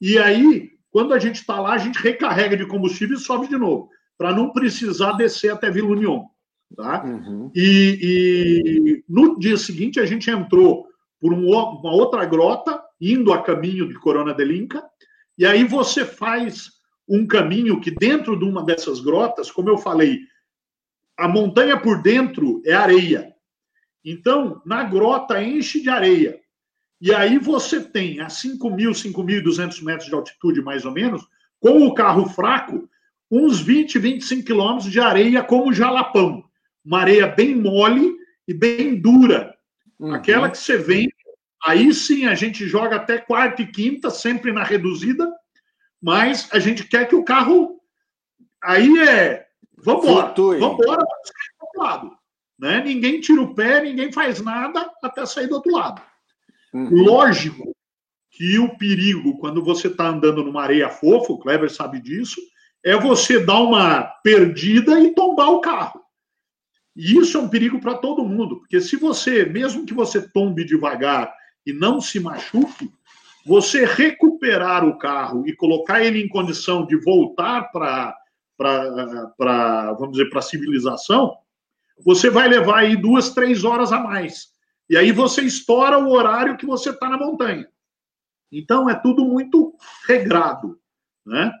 e aí, quando a gente está lá, a gente recarrega de combustível e sobe de novo, para não precisar descer até Vila União. Tá? Uhum. E, e, no dia seguinte a gente entrou por um, uma outra grota, indo a caminho de Corona del Inca, e aí você faz um caminho que dentro de uma dessas grotas, como eu falei, a montanha por dentro é areia. Então, na grota enche de areia. E aí você tem a 5.000, 5.200 metros de altitude, mais ou menos, com o carro fraco, uns 20, 25 quilômetros de areia como jalapão uma areia bem mole e bem dura. Uhum. Aquela que você vem, aí sim a gente joga até quarta e quinta, sempre na reduzida, mas a gente quer que o carro. Aí é. Vambora, vambora do outro lado. Né? Ninguém tira o pé, ninguém faz nada até sair do outro lado. Uhum. Lógico que o perigo, quando você está andando numa areia fofa, o Kleber sabe disso, é você dar uma perdida e tombar o carro. E isso é um perigo para todo mundo, porque se você, mesmo que você tombe devagar e não se machuque, você recuperar o carro e colocar ele em condição de voltar para, vamos dizer, para a civilização, você vai levar aí duas, três horas a mais. E aí você estoura o horário que você está na montanha. Então é tudo muito regrado. Né?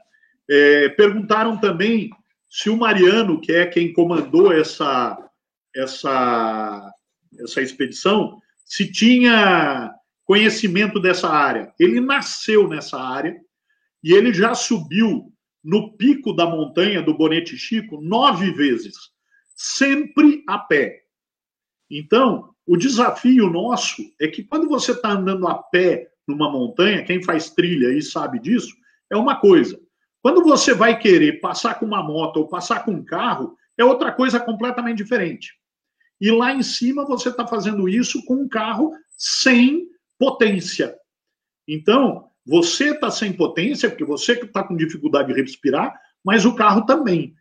É, perguntaram também se o Mariano, que é quem comandou essa, essa, essa expedição, se tinha conhecimento dessa área. Ele nasceu nessa área e ele já subiu no pico da montanha do Bonete Chico nove vezes, sempre a pé. Então, o desafio nosso é que quando você está andando a pé numa montanha, quem faz trilha e sabe disso, é uma coisa. Quando você vai querer passar com uma moto ou passar com um carro, é outra coisa completamente diferente. E lá em cima você está fazendo isso com um carro sem potência. Então, você está sem potência, porque você está com dificuldade de respirar, mas o carro também.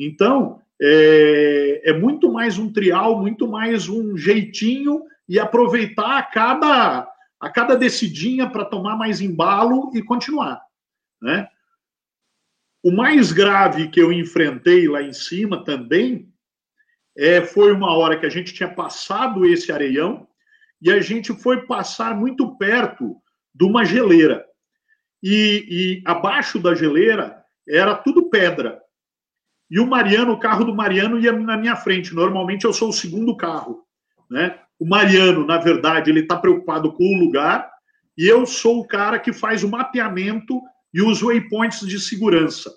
Então, é, é, muito mais um trial, muito mais um jeitinho e aproveitar a cada, a cada descidinha para tomar mais embalo e continuar. Né? O mais grave que eu enfrentei lá em cima também é, foi uma hora que a gente tinha passado esse areião e a gente foi passar muito perto de uma geleira. E, e abaixo da geleira era tudo pedra. E o Mariano, o carro do Mariano ia na minha frente. Normalmente eu sou o segundo carro. Né? O Mariano, na verdade, ele está preocupado com o lugar e eu sou o cara que faz o mapeamento e os waypoints de segurança.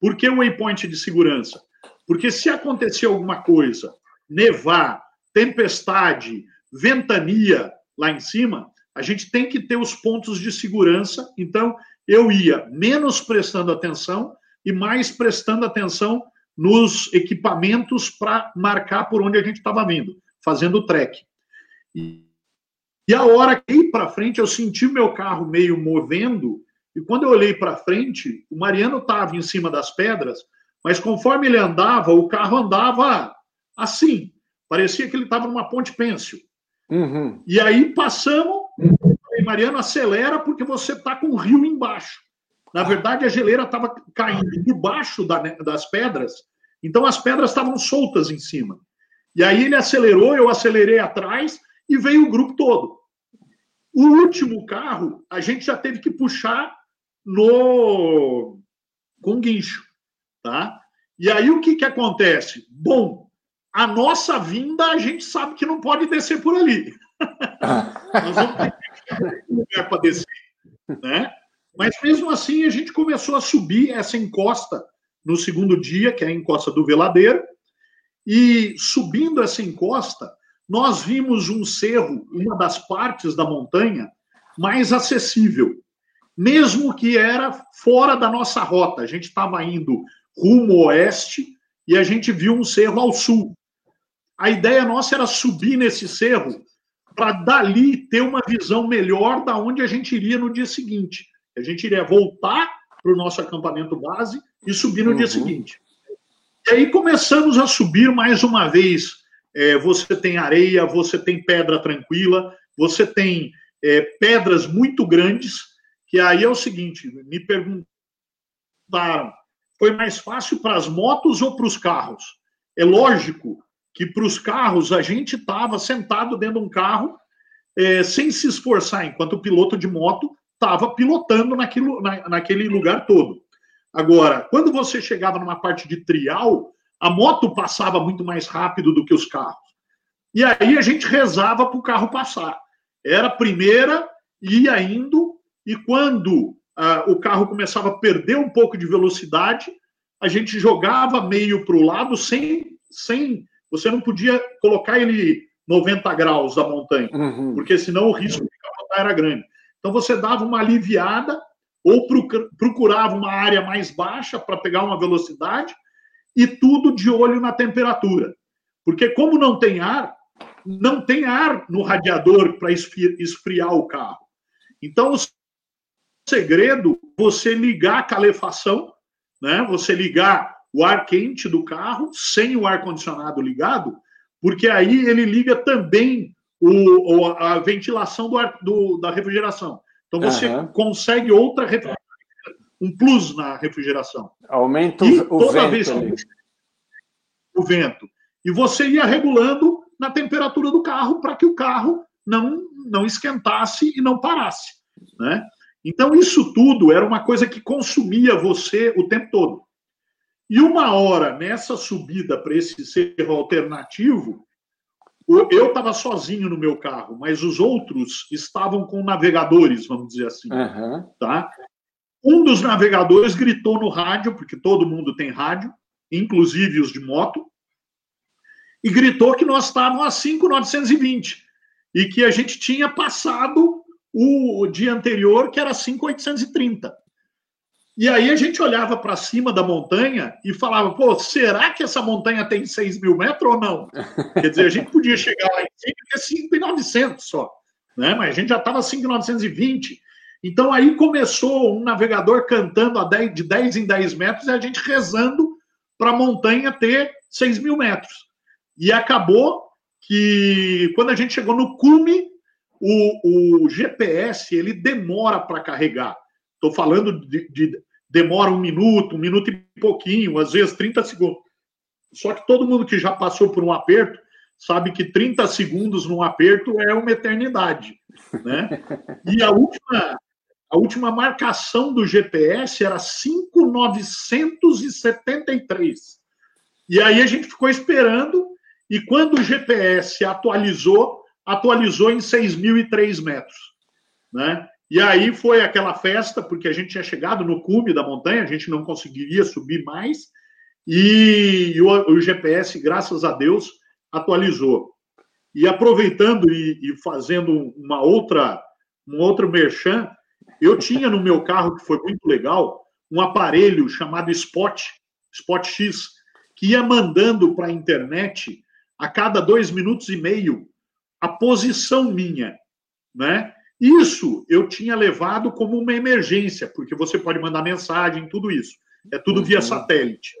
Por que o waypoint de segurança? Porque se acontecer alguma coisa, nevar, tempestade, ventania lá em cima, a gente tem que ter os pontos de segurança. Então, eu ia menos prestando atenção e mais prestando atenção nos equipamentos para marcar por onde a gente estava vindo, fazendo o trek. E, e a hora que para frente, eu senti meu carro meio movendo e quando eu olhei para frente, o Mariano estava em cima das pedras, Mas conforme ele andava, o carro andava assim. Parecia que ele estava numa ponte pêncil. Uhum. E aí passamos, Mariano, acelera porque você está com o rio embaixo. Na verdade, a geleira estava caindo por baixo da, das pedras, então as pedras estavam soltas em cima. E aí ele acelerou, eu acelerei atrás e veio o grupo todo. O último carro, a gente já teve que puxar no com guincho, tá? E aí o que que acontece? Bom, a nossa vinda a gente sabe que não pode descer por ali. Nós vamos ter que lugar para descer, né? Mas mesmo assim a gente começou a subir essa encosta no segundo dia, que é a encosta do Veladeiro, e subindo essa encosta, nós vimos um cerro, uma das partes da montanha mais acessível, mesmo que era fora da nossa rota. A gente estava indo rumo oeste e a gente viu um cerro ao sul. A ideia nossa era subir nesse cerro para dali ter uma visão melhor da onde a gente iria no dia seguinte. A gente iria voltar para o nosso acampamento base e subir no uhum. dia seguinte. E aí começamos a subir mais uma vez. É, você tem areia, você tem pedra tranquila, você tem é, pedras muito grandes, que aí é o seguinte, me perguntaram, foi mais fácil para as motos ou para os carros? É lógico que para os carros a gente estava sentado dentro de um carro é, sem se esforçar, enquanto o piloto de moto estava pilotando naquilo, na, naquele lugar todo. Agora, quando você chegava numa parte de trial, a moto passava muito mais rápido do que os carros. E aí a gente rezava para o carro passar. Era a primeira, ia indo, e quando ah, o carro começava a perder um pouco de velocidade, a gente jogava meio para o lado sem, sem. Você não podia colocar ele 90 graus da montanha, uhum. porque senão o risco de capotar era grande. Então você dava uma aliviada ou procurava uma área mais baixa para pegar uma velocidade e tudo de olho na temperatura. Porque como não tem ar, não tem ar no radiador para esfriar o carro. Então o segredo você ligar a calefação, né? Você ligar o ar quente do carro sem o ar condicionado ligado, porque aí ele liga também o, a ventilação do ar, do, da refrigeração. Então você uhum. consegue outra um plus na refrigeração. Aumenta e o toda vento. Vez o vento. E você ia regulando na temperatura do carro para que o carro não, não esquentasse e não parasse. Né? Então, isso tudo era uma coisa que consumia você o tempo todo. E uma hora nessa subida para esse cerro alternativo, eu estava sozinho no meu carro, mas os outros estavam com navegadores, vamos dizer assim. Uhum. Tá? Um dos navegadores gritou no rádio, porque todo mundo tem rádio, inclusive os de moto, e gritou que nós estávamos a 5,920 e que a gente tinha passado o, dia anterior, que era 5,830. E aí a gente olhava para cima da montanha e falava, pô, será que essa montanha tem 6 mil metros ou não? Quer dizer, a gente podia chegar lá em cima é 5,900 só, né? mas a gente já estava 5,920. Então aí começou um navegador cantando a 10, de 10 em 10 metros e a gente rezando para a montanha ter 6 mil metros. E acabou que quando a gente chegou no cume, o, o GPS ele demora para carregar. Estou falando de, de, demora um minuto, um minuto e pouquinho, às vezes 30 segundos. Só que todo mundo que já passou por um aperto sabe que 30 segundos num aperto é uma eternidade, né? E a última a última marcação do GPS era 5,973. E aí a gente ficou esperando, e quando o GPS atualizou, atualizou em 6.003 metros. Né? E aí foi aquela festa, porque a gente tinha chegado no cume da montanha, a gente não conseguiria subir mais, e o, o GPS, graças a Deus, atualizou. E aproveitando e, e fazendo uma outra, um outro merchan, eu tinha no meu carro, que foi muito legal, um aparelho chamado Spot, Spot X, que ia mandando para a internet a cada dois minutos e meio a posição minha, né? Isso eu tinha levado como uma emergência, porque você pode mandar mensagem, tudo isso. É tudo via uhum. satélite.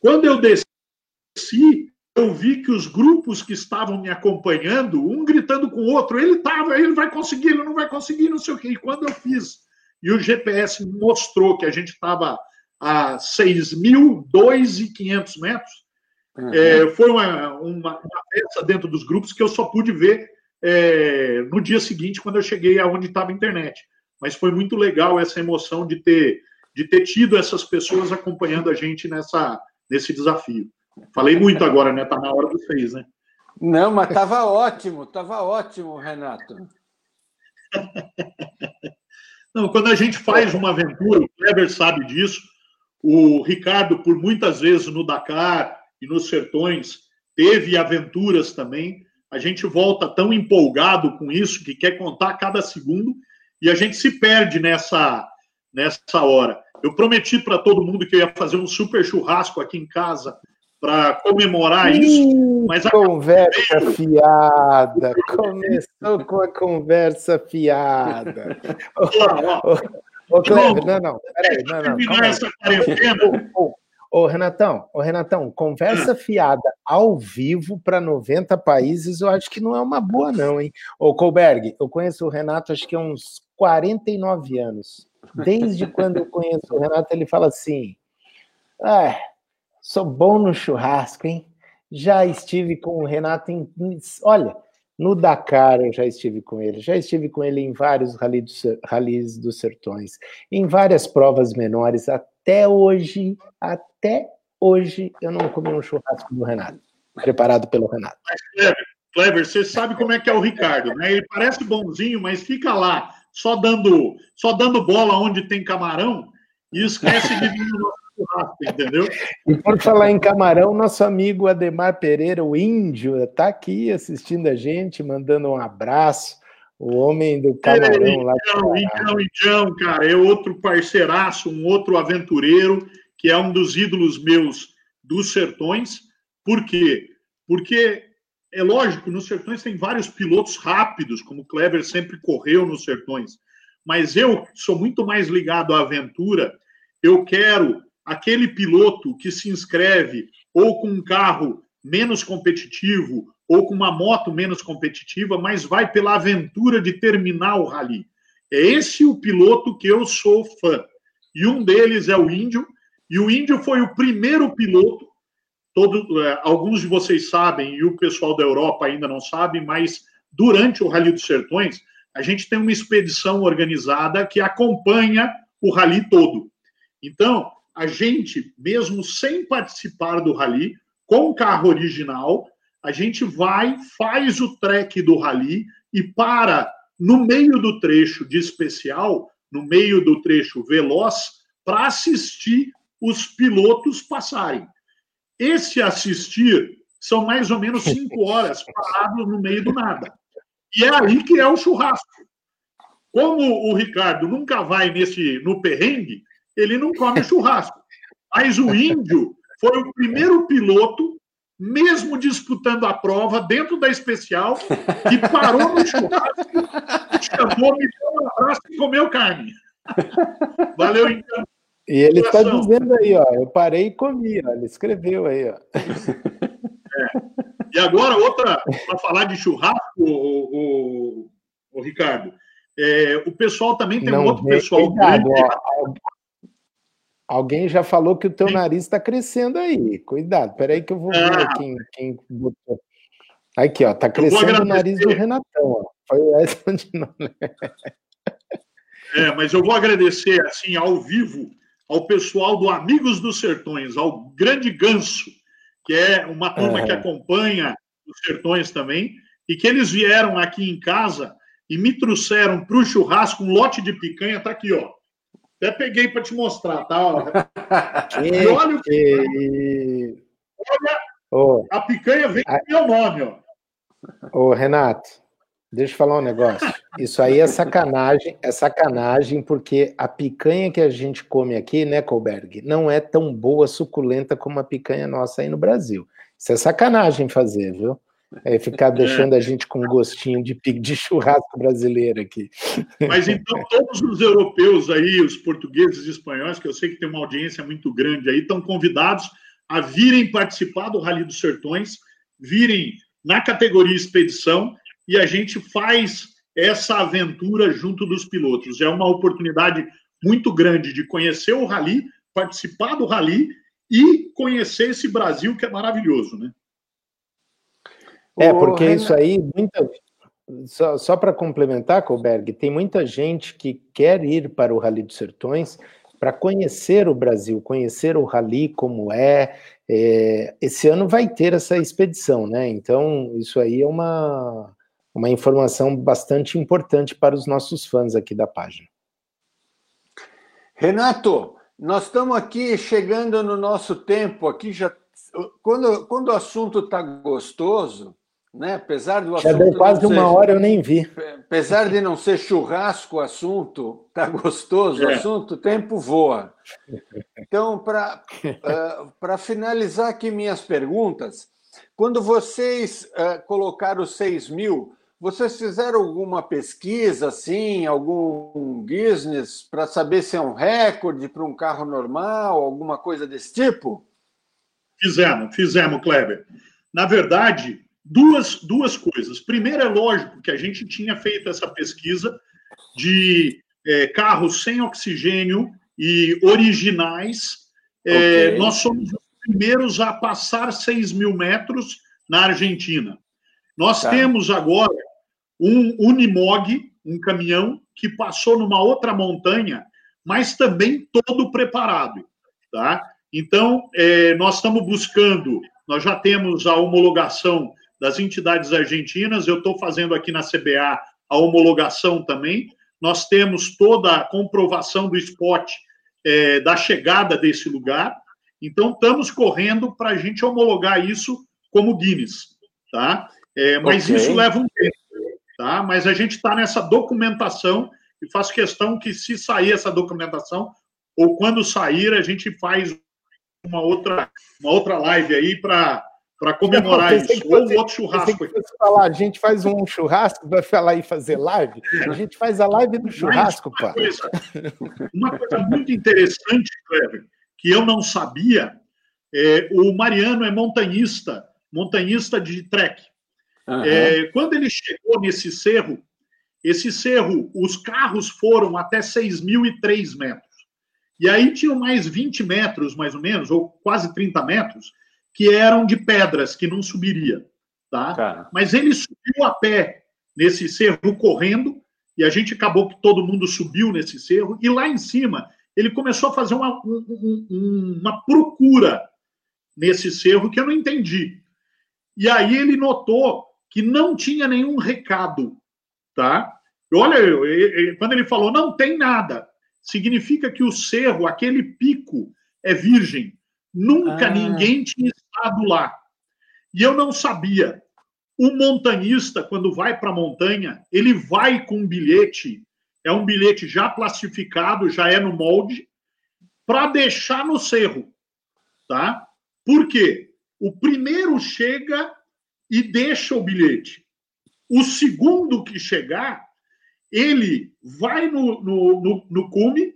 Quando eu desci, eu vi que os grupos que estavam me acompanhando, um gritando com o outro, ele estava, ele vai conseguir, ele não vai conseguir, não sei o quê. E quando eu fiz, e o GPS mostrou que a gente estava a 6.002,500 metros, uhum. é, foi uma, uma, uma peça dentro dos grupos que eu só pude ver é, no dia seguinte, quando eu cheguei aonde estava a internet. Mas foi muito legal essa emoção de ter, de ter tido essas pessoas acompanhando a gente nessa, nesse desafio. Falei muito agora, né? Tá na hora dos seis, né? Não, mas estava ótimo, estava ótimo, Renato. Não, quando a gente faz uma aventura, o Kleber sabe disso, o Ricardo, por muitas vezes no Dakar e nos Sertões, teve aventuras também. A gente volta tão empolgado com isso que quer contar cada segundo e a gente se perde nessa, nessa hora. Eu prometi para todo mundo que eu ia fazer um super churrasco aqui em casa para comemorar isso. Mas a... Conversa fiada. Começou com a conversa fiada. Olá, ó. Ô, Cleber, não, não, peraí, não, não. Calma essa quarentena. Ô, Renatão, ô, Renatão, conversa fiada ao vivo para 90 países, eu acho que não é uma boa, não, hein? Ô, Colberg, eu conheço o Renato acho que há uns 49 anos. Desde quando eu conheço o Renato, ele fala assim: ah, sou bom no churrasco, hein? Já estive com o Renato em. Olha, no Dakar eu já estive com ele, já estive com ele em vários ralis dos sertões, em várias provas menores. Até hoje, até hoje, eu não comi um churrasco do Renato, preparado pelo Renato. Kleber, Kleber, você sabe como é que é o Ricardo, né? Ele parece bonzinho, mas fica lá só dando, só dando bola onde tem camarão e esquece de vir no nosso churrasco, entendeu? E por falar em camarão, nosso amigo Ademar Pereira, o índio, está aqui assistindo a gente, mandando um abraço. O homem do camarão é, lá. Então, então, então, cara, é outro parceiraço, um outro aventureiro, que é um dos ídolos meus dos sertões. Por quê? Porque é lógico, nos sertões tem vários pilotos rápidos, como o Kleber sempre correu nos sertões. Mas eu sou muito mais ligado à aventura. Eu quero aquele piloto que se inscreve ou com um carro menos competitivo ou com uma moto menos competitiva, mas vai pela aventura de terminar o rally. É esse o piloto que eu sou fã. E um deles é o Índio, e o Índio foi o primeiro piloto todo, é, alguns de vocês sabem, e o pessoal da Europa ainda não sabe, mas durante o Rally dos Sertões, a gente tem uma expedição organizada que acompanha o rally todo. Então, a gente, mesmo sem participar do rally, com o carro original, a gente vai, faz o trek do rally e para no meio do trecho de especial, no meio do trecho veloz, para assistir os pilotos passarem. Esse assistir são mais ou menos cinco horas parados no meio do nada. E é aí que é o churrasco. Como o Ricardo nunca vai nesse no perrengue, ele não come churrasco. Mas o índio foi o primeiro piloto, mesmo disputando a prova dentro da especial, que parou no churrasco, chamou, me deu um abraço e comeu carne. Valeu, então. E ele está dizendo aí, ó, eu parei e comi, ó, ele escreveu aí, ó. É. E agora, outra, para falar de churrasco, o, o, o Ricardo, é, o pessoal também tem Não, um outro pessoal. Cuidado, ó, alguém já falou que o teu nariz está crescendo aí. Cuidado, peraí que eu vou ver ah. quem, quem botou. Aqui, ó, tá crescendo o nariz do Renatão, ó. Foi essa de É, mas eu vou agradecer assim ao vivo ao pessoal do Amigos dos Sertões, ao Grande Ganso, que é uma turma que acompanha os Sertões também, e que eles vieram aqui em casa e me trouxeram para o churrasco um lote de picanha, tá aqui, ó. Até peguei para te mostrar, tá? E olha o que... Olha, oh, a picanha vem com meu nome, ó. Ô, Renato, Deixa eu falar um negócio. Isso aí é sacanagem, é sacanagem, porque a picanha que a gente come aqui, né, Colberg, não é tão boa, suculenta como a picanha nossa aí no Brasil. Isso é sacanagem fazer, viu? É ficar deixando a gente com gostinho de, de churrasco brasileiro aqui. Mas então todos os europeus aí, os portugueses e espanhóis, que eu sei que tem uma audiência muito grande aí, estão convidados a virem participar do Rally dos Sertões, virem na categoria expedição e a gente faz essa aventura junto dos pilotos. É uma oportunidade muito grande de conhecer o rally, participar do rally e conhecer esse Brasil que é maravilhoso, né? É, porque isso aí, muita, só, só para complementar, Colberg, tem muita gente que quer ir para o Rally dos Sertões para conhecer o Brasil, conhecer o rally como é. é. Esse ano vai ter essa expedição, né? Então, isso aí é uma, uma informação bastante importante para os nossos fãs aqui da página. Renato, nós estamos aqui chegando no nosso tempo, aqui já. Quando, quando o assunto está gostoso, né? Apesar do Já deu quase ser, uma hora, eu nem vi. Apesar de não ser churrasco o assunto, tá gostoso é. o assunto, o tempo voa. Então, para uh, finalizar aqui minhas perguntas, quando vocês uh, colocaram os 6 mil, vocês fizeram alguma pesquisa, assim, algum business, para saber se é um recorde para um carro normal, alguma coisa desse tipo? Fizemos, fizemos, Kleber. Na verdade, duas, duas coisas. Primeiro, é lógico que a gente tinha feito essa pesquisa de é, carros sem oxigênio e originais. É, okay. nós somos os primeiros a passar 6 mil metros na Argentina. Nós tá. temos agora um Unimog, um caminhão, que passou numa outra montanha, mas também todo preparado. Tá? Então, é, nós estamos buscando, nós já temos a homologação das entidades argentinas, eu estou fazendo aqui na CBA a homologação também. Nós temos toda a comprovação do spot é, da chegada desse lugar. Então, estamos correndo para a gente homologar isso como Guinness, tá? É, mas okay. isso leva um tempo, tá? Mas a gente está nessa documentação e faço questão que, se sair essa documentação, ou quando sair, a gente faz uma outra, uma outra live aí para para comemorar não, isso. Ou um outro churrasco. Falar, a gente faz um churrasco, vai falar e fazer live. A gente faz a live do churrasco, pá. Coisa, uma coisa muito interessante, Cleber, que eu não sabia, é, o Mariano é montanhista, montanhista de trek. Uhum. É, quando ele chegou nesse cerro, esse cerro, os carros foram até 6.003 metros. E aí tinham mais 20 metros, mais ou menos, ou quase 30 metros, que eram de pedras, que não subiria. Tá? tá? Mas ele subiu a pé nesse cerro correndo, e a gente acabou que todo mundo subiu nesse cerro, e lá em cima ele começou a fazer uma, um, uma procura nesse cerro que eu não entendi. E aí ele notou que não tinha nenhum recado, tá? Olha, quando ele falou não tem nada, significa que o cerro, aquele pico, é virgem. Nunca ah. ninguém tinha estado lá. E eu não sabia. O montanhista, quando vai para a montanha, ele vai com um bilhete, é um bilhete já plastificado, já é no molde, para deixar no cerro. Tá? Por quê? O primeiro chega e deixa o bilhete. O segundo que chegar, ele vai no, no, no, no cume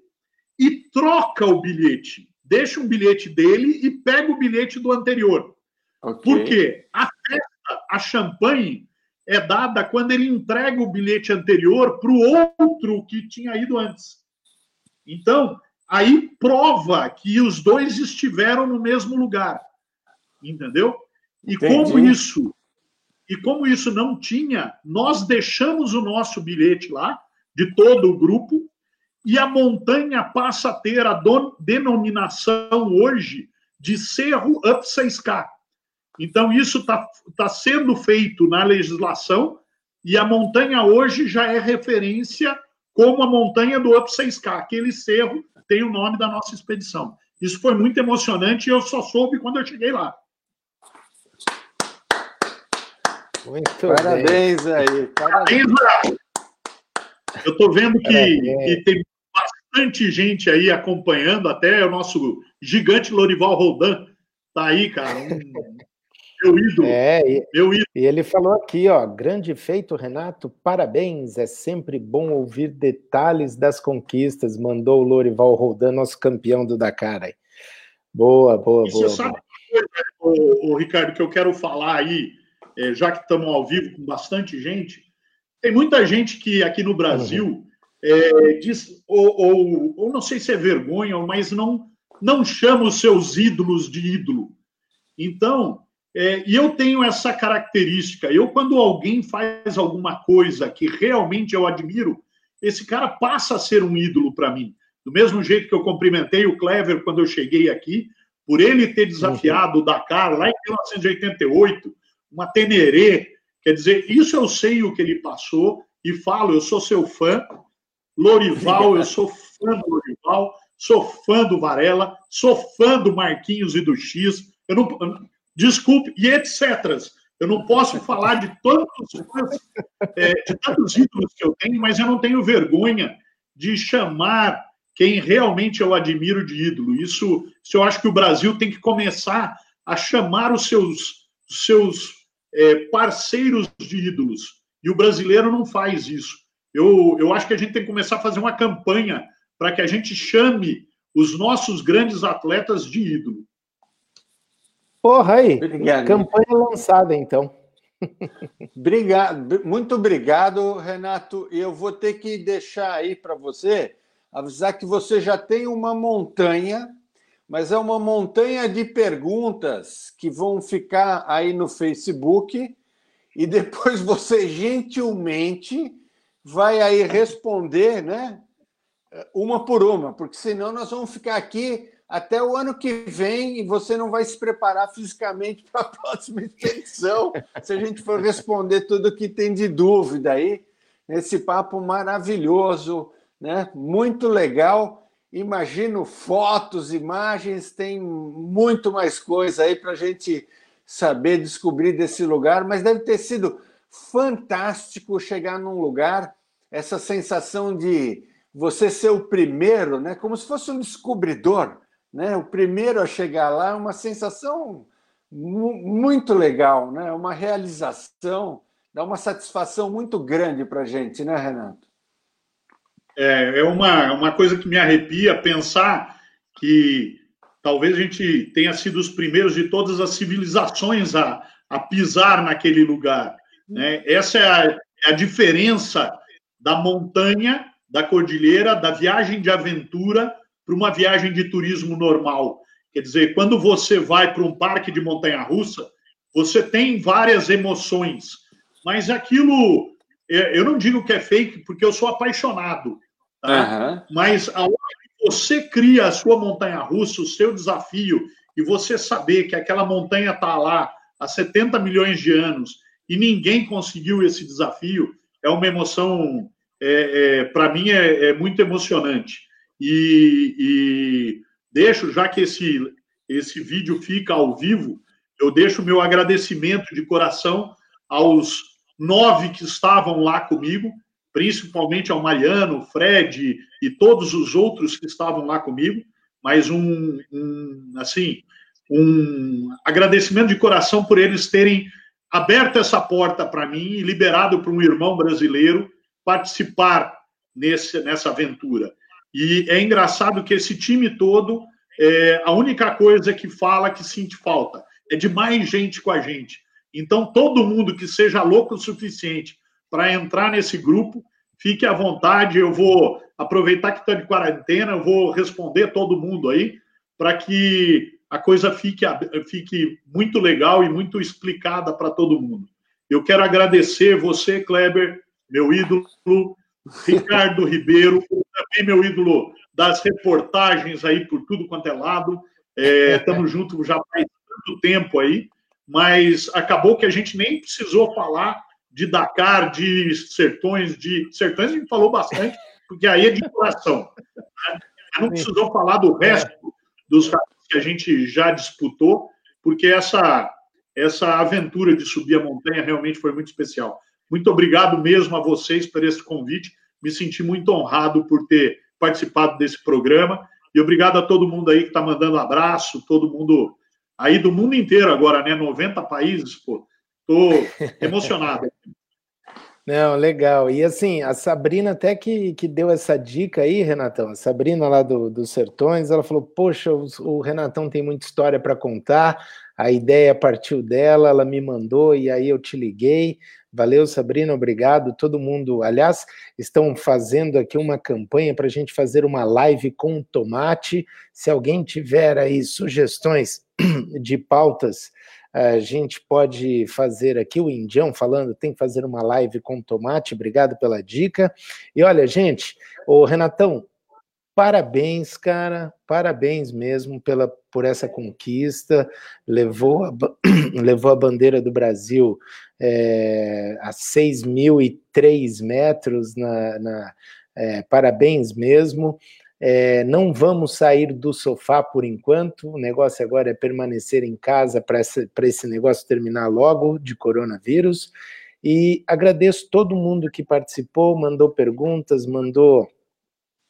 e troca o bilhete deixa um bilhete dele e pega o bilhete do anterior. Okay. Por quê? A festa, a champanhe, é dada quando ele entrega o bilhete anterior para o outro que tinha ido antes. Então, aí prova que os dois estiveram no mesmo lugar. Entendeu? E Entendi. como isso e como isso não tinha, nós deixamos o nosso bilhete lá de todo o grupo e a montanha passa a ter a denominação hoje de Cerro Up 6K. Então, isso está tá sendo feito na legislação e a montanha hoje já é referência como a montanha do Up 6K. Aquele cerro tem o nome da nossa expedição. Isso foi muito emocionante e eu só soube quando eu cheguei lá. Muito parabéns bem. aí. Parabéns. Eu estou vendo que, que, tem bastante gente aí acompanhando, até o nosso gigante Lorival Roldan tá aí, cara. Um, meu ídolo. É, e, meu ídolo. E ele falou aqui, ó, grande feito, Renato, parabéns. É sempre bom ouvir detalhes das conquistas. Mandou o Lorival Roldan, nosso campeão do Dakar. Aí. Boa, boa, e boa. Você sabe, coisa, o, o, Ricardo, que eu quero falar aí, é, já que estamos ao vivo com bastante gente, tem muita gente que aqui no Brasil é, diz, ou, ou, ou, não sei se é vergonha, mas não, não chama os seus ídolos de ídolo. Então, é, e eu tenho essa característica. Eu, quando alguém faz alguma coisa que realmente eu admiro, esse cara passa a ser um ídolo para mim. Do mesmo jeito que eu cumprimentei o Clever quando eu cheguei aqui, por ele ter desafiado o Dakar lá em 1988, uma Tenerê. Quer dizer, isso eu sei o que ele passou e falo, eu sou seu fã. Lorival, eu sou fã do Lorival, sou fã do Varela, sou fã do Marquinhos e do X. Eu não, desculpe, e etc. Eu não posso falar de tantos, é, de tantos ídolos que eu tenho, mas eu não tenho vergonha de chamar quem realmente eu admiro de ídolo. Isso, isso eu acho que o Brasil tem que começar a chamar os seus, seus é, parceiros de ídolos. E o brasileiro não faz isso. Eu, eu acho que a gente tem que começar a fazer uma campanha para que a gente chame os nossos grandes atletas de ídolo. Porra aí, obrigado. campanha lançada então. Obrigado, muito obrigado, Renato. E eu vou ter que deixar aí para você avisar que você já tem uma montanha, mas é uma montanha de perguntas que vão ficar aí no Facebook e depois você gentilmente vai aí responder, né? Uma por uma, porque senão nós vamos ficar aqui até o ano que vem e você não vai se preparar fisicamente para a próxima expedição se a gente for responder tudo que tem de dúvida aí nesse papo maravilhoso, né? Muito legal. Imagino fotos, imagens, tem muito mais coisa aí para a gente saber descobrir desse lugar, mas deve ter sido fantástico chegar num lugar, essa sensação de você ser o primeiro, né? Como se fosse um descobridor né? O primeiro a chegar lá uma sensação muito legal, né? Uma realização, dá uma satisfação muito grande para a gente, né, Renato? É, é uma, uma coisa que me arrepia pensar que talvez a gente tenha sido os primeiros de todas as civilizações a, a pisar naquele lugar. Né? Essa é a, é a diferença da montanha, da cordilheira, da viagem de aventura para uma viagem de turismo normal. Quer dizer, quando você vai para um parque de montanha-russa, você tem várias emoções, mas aquilo, é, eu não digo que é fake, porque eu sou apaixonado, tá? uhum. mas a hora que você cria a sua montanha-russa, o seu desafio, e você saber que aquela montanha está lá há 70 milhões de anos e ninguém conseguiu esse desafio, é uma emoção, é, é, para mim, é, é muito emocionante. E, e deixo, já que esse, esse vídeo fica ao vivo, eu deixo meu agradecimento de coração aos nove que estavam lá comigo, principalmente ao Mariano, Fred e todos os outros que estavam lá comigo, mas um, um assim, um agradecimento de coração por eles terem aberto essa porta para mim e liberado para um irmão brasileiro participar nesse, nessa aventura. E é engraçado que esse time todo, é, a única coisa que fala que sente falta é de mais gente com a gente. Então, todo mundo que seja louco o suficiente para entrar nesse grupo, fique à vontade. Eu vou aproveitar que está de quarentena, eu vou responder todo mundo aí, para que a coisa fique, fique muito legal e muito explicada para todo mundo. Eu quero agradecer você, Kleber, meu ídolo, Ricardo Ribeiro, também meu ídolo das reportagens aí por tudo quanto é lado. Estamos é, juntos já faz tanto tempo aí, mas acabou que a gente nem precisou falar de Dakar, de Sertões, de Sertões a gente falou bastante, porque aí é de coração. Né? Não precisou falar do resto dos que a gente já disputou, porque essa essa aventura de subir a montanha realmente foi muito especial. Muito obrigado mesmo a vocês por esse convite. Me senti muito honrado por ter participado desse programa. E obrigado a todo mundo aí que está mandando abraço, todo mundo aí do mundo inteiro agora, né? 90 países, pô. Estou emocionado. Não, legal. E assim, a Sabrina até que, que deu essa dica aí, Renatão. A Sabrina lá do, dos Sertões, ela falou: Poxa, o, o Renatão tem muita história para contar. A ideia partiu dela, ela me mandou e aí eu te liguei. Valeu, Sabrina, obrigado. Todo mundo, aliás, estão fazendo aqui uma campanha para a gente fazer uma live com tomate. Se alguém tiver aí sugestões de pautas a gente pode fazer aqui, o Indião falando, tem que fazer uma live com tomate, obrigado pela dica. E olha, gente, o Renatão, parabéns, cara, parabéns mesmo pela, por essa conquista, levou a, levou a bandeira do Brasil é, a 6.003 metros, na, na é, parabéns mesmo. É, não vamos sair do sofá por enquanto. O negócio agora é permanecer em casa para esse, negócio terminar logo de coronavírus. E agradeço todo mundo que participou, mandou perguntas, mandou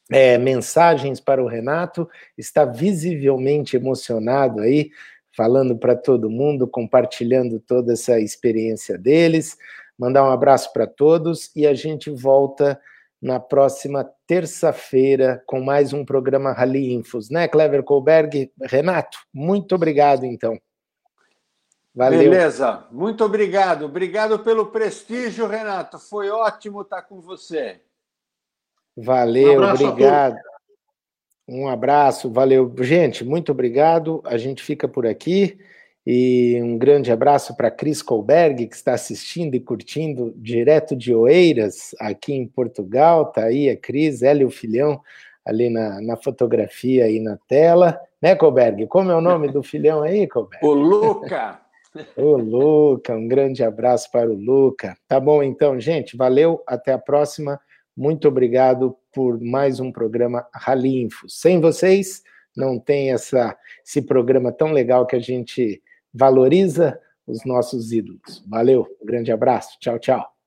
é, mensagens para o Renato. Está visivelmente emocionado aí, falando para todo mundo, compartilhando toda essa experiência deles. Mandar um abraço para todos e a gente volta na próxima terça-feira com mais um programa Rally Infos, né, Clever Colberg? Renato, muito obrigado, então. Valeu. Beleza, muito obrigado. Obrigado pelo prestígio, Renato. Foi ótimo estar com você. Valeu, um obrigado. Um abraço, valeu. Gente, muito obrigado. A gente fica por aqui. E um grande abraço para Cris Colberg, que está assistindo e curtindo direto de Oeiras, aqui em Portugal. Está aí a Cris, ela e o filhão ali na, na fotografia aí na tela. Né, Colberg? Como é o nome do filhão aí, Colberg? O Luca! o Luca, um grande abraço para o Luca. Tá bom, então, gente, valeu, até a próxima. Muito obrigado por mais um programa Rally Info. Sem vocês, não tem essa, esse programa tão legal que a gente valoriza os nossos ídolos. Valeu, um grande abraço, tchau, tchau.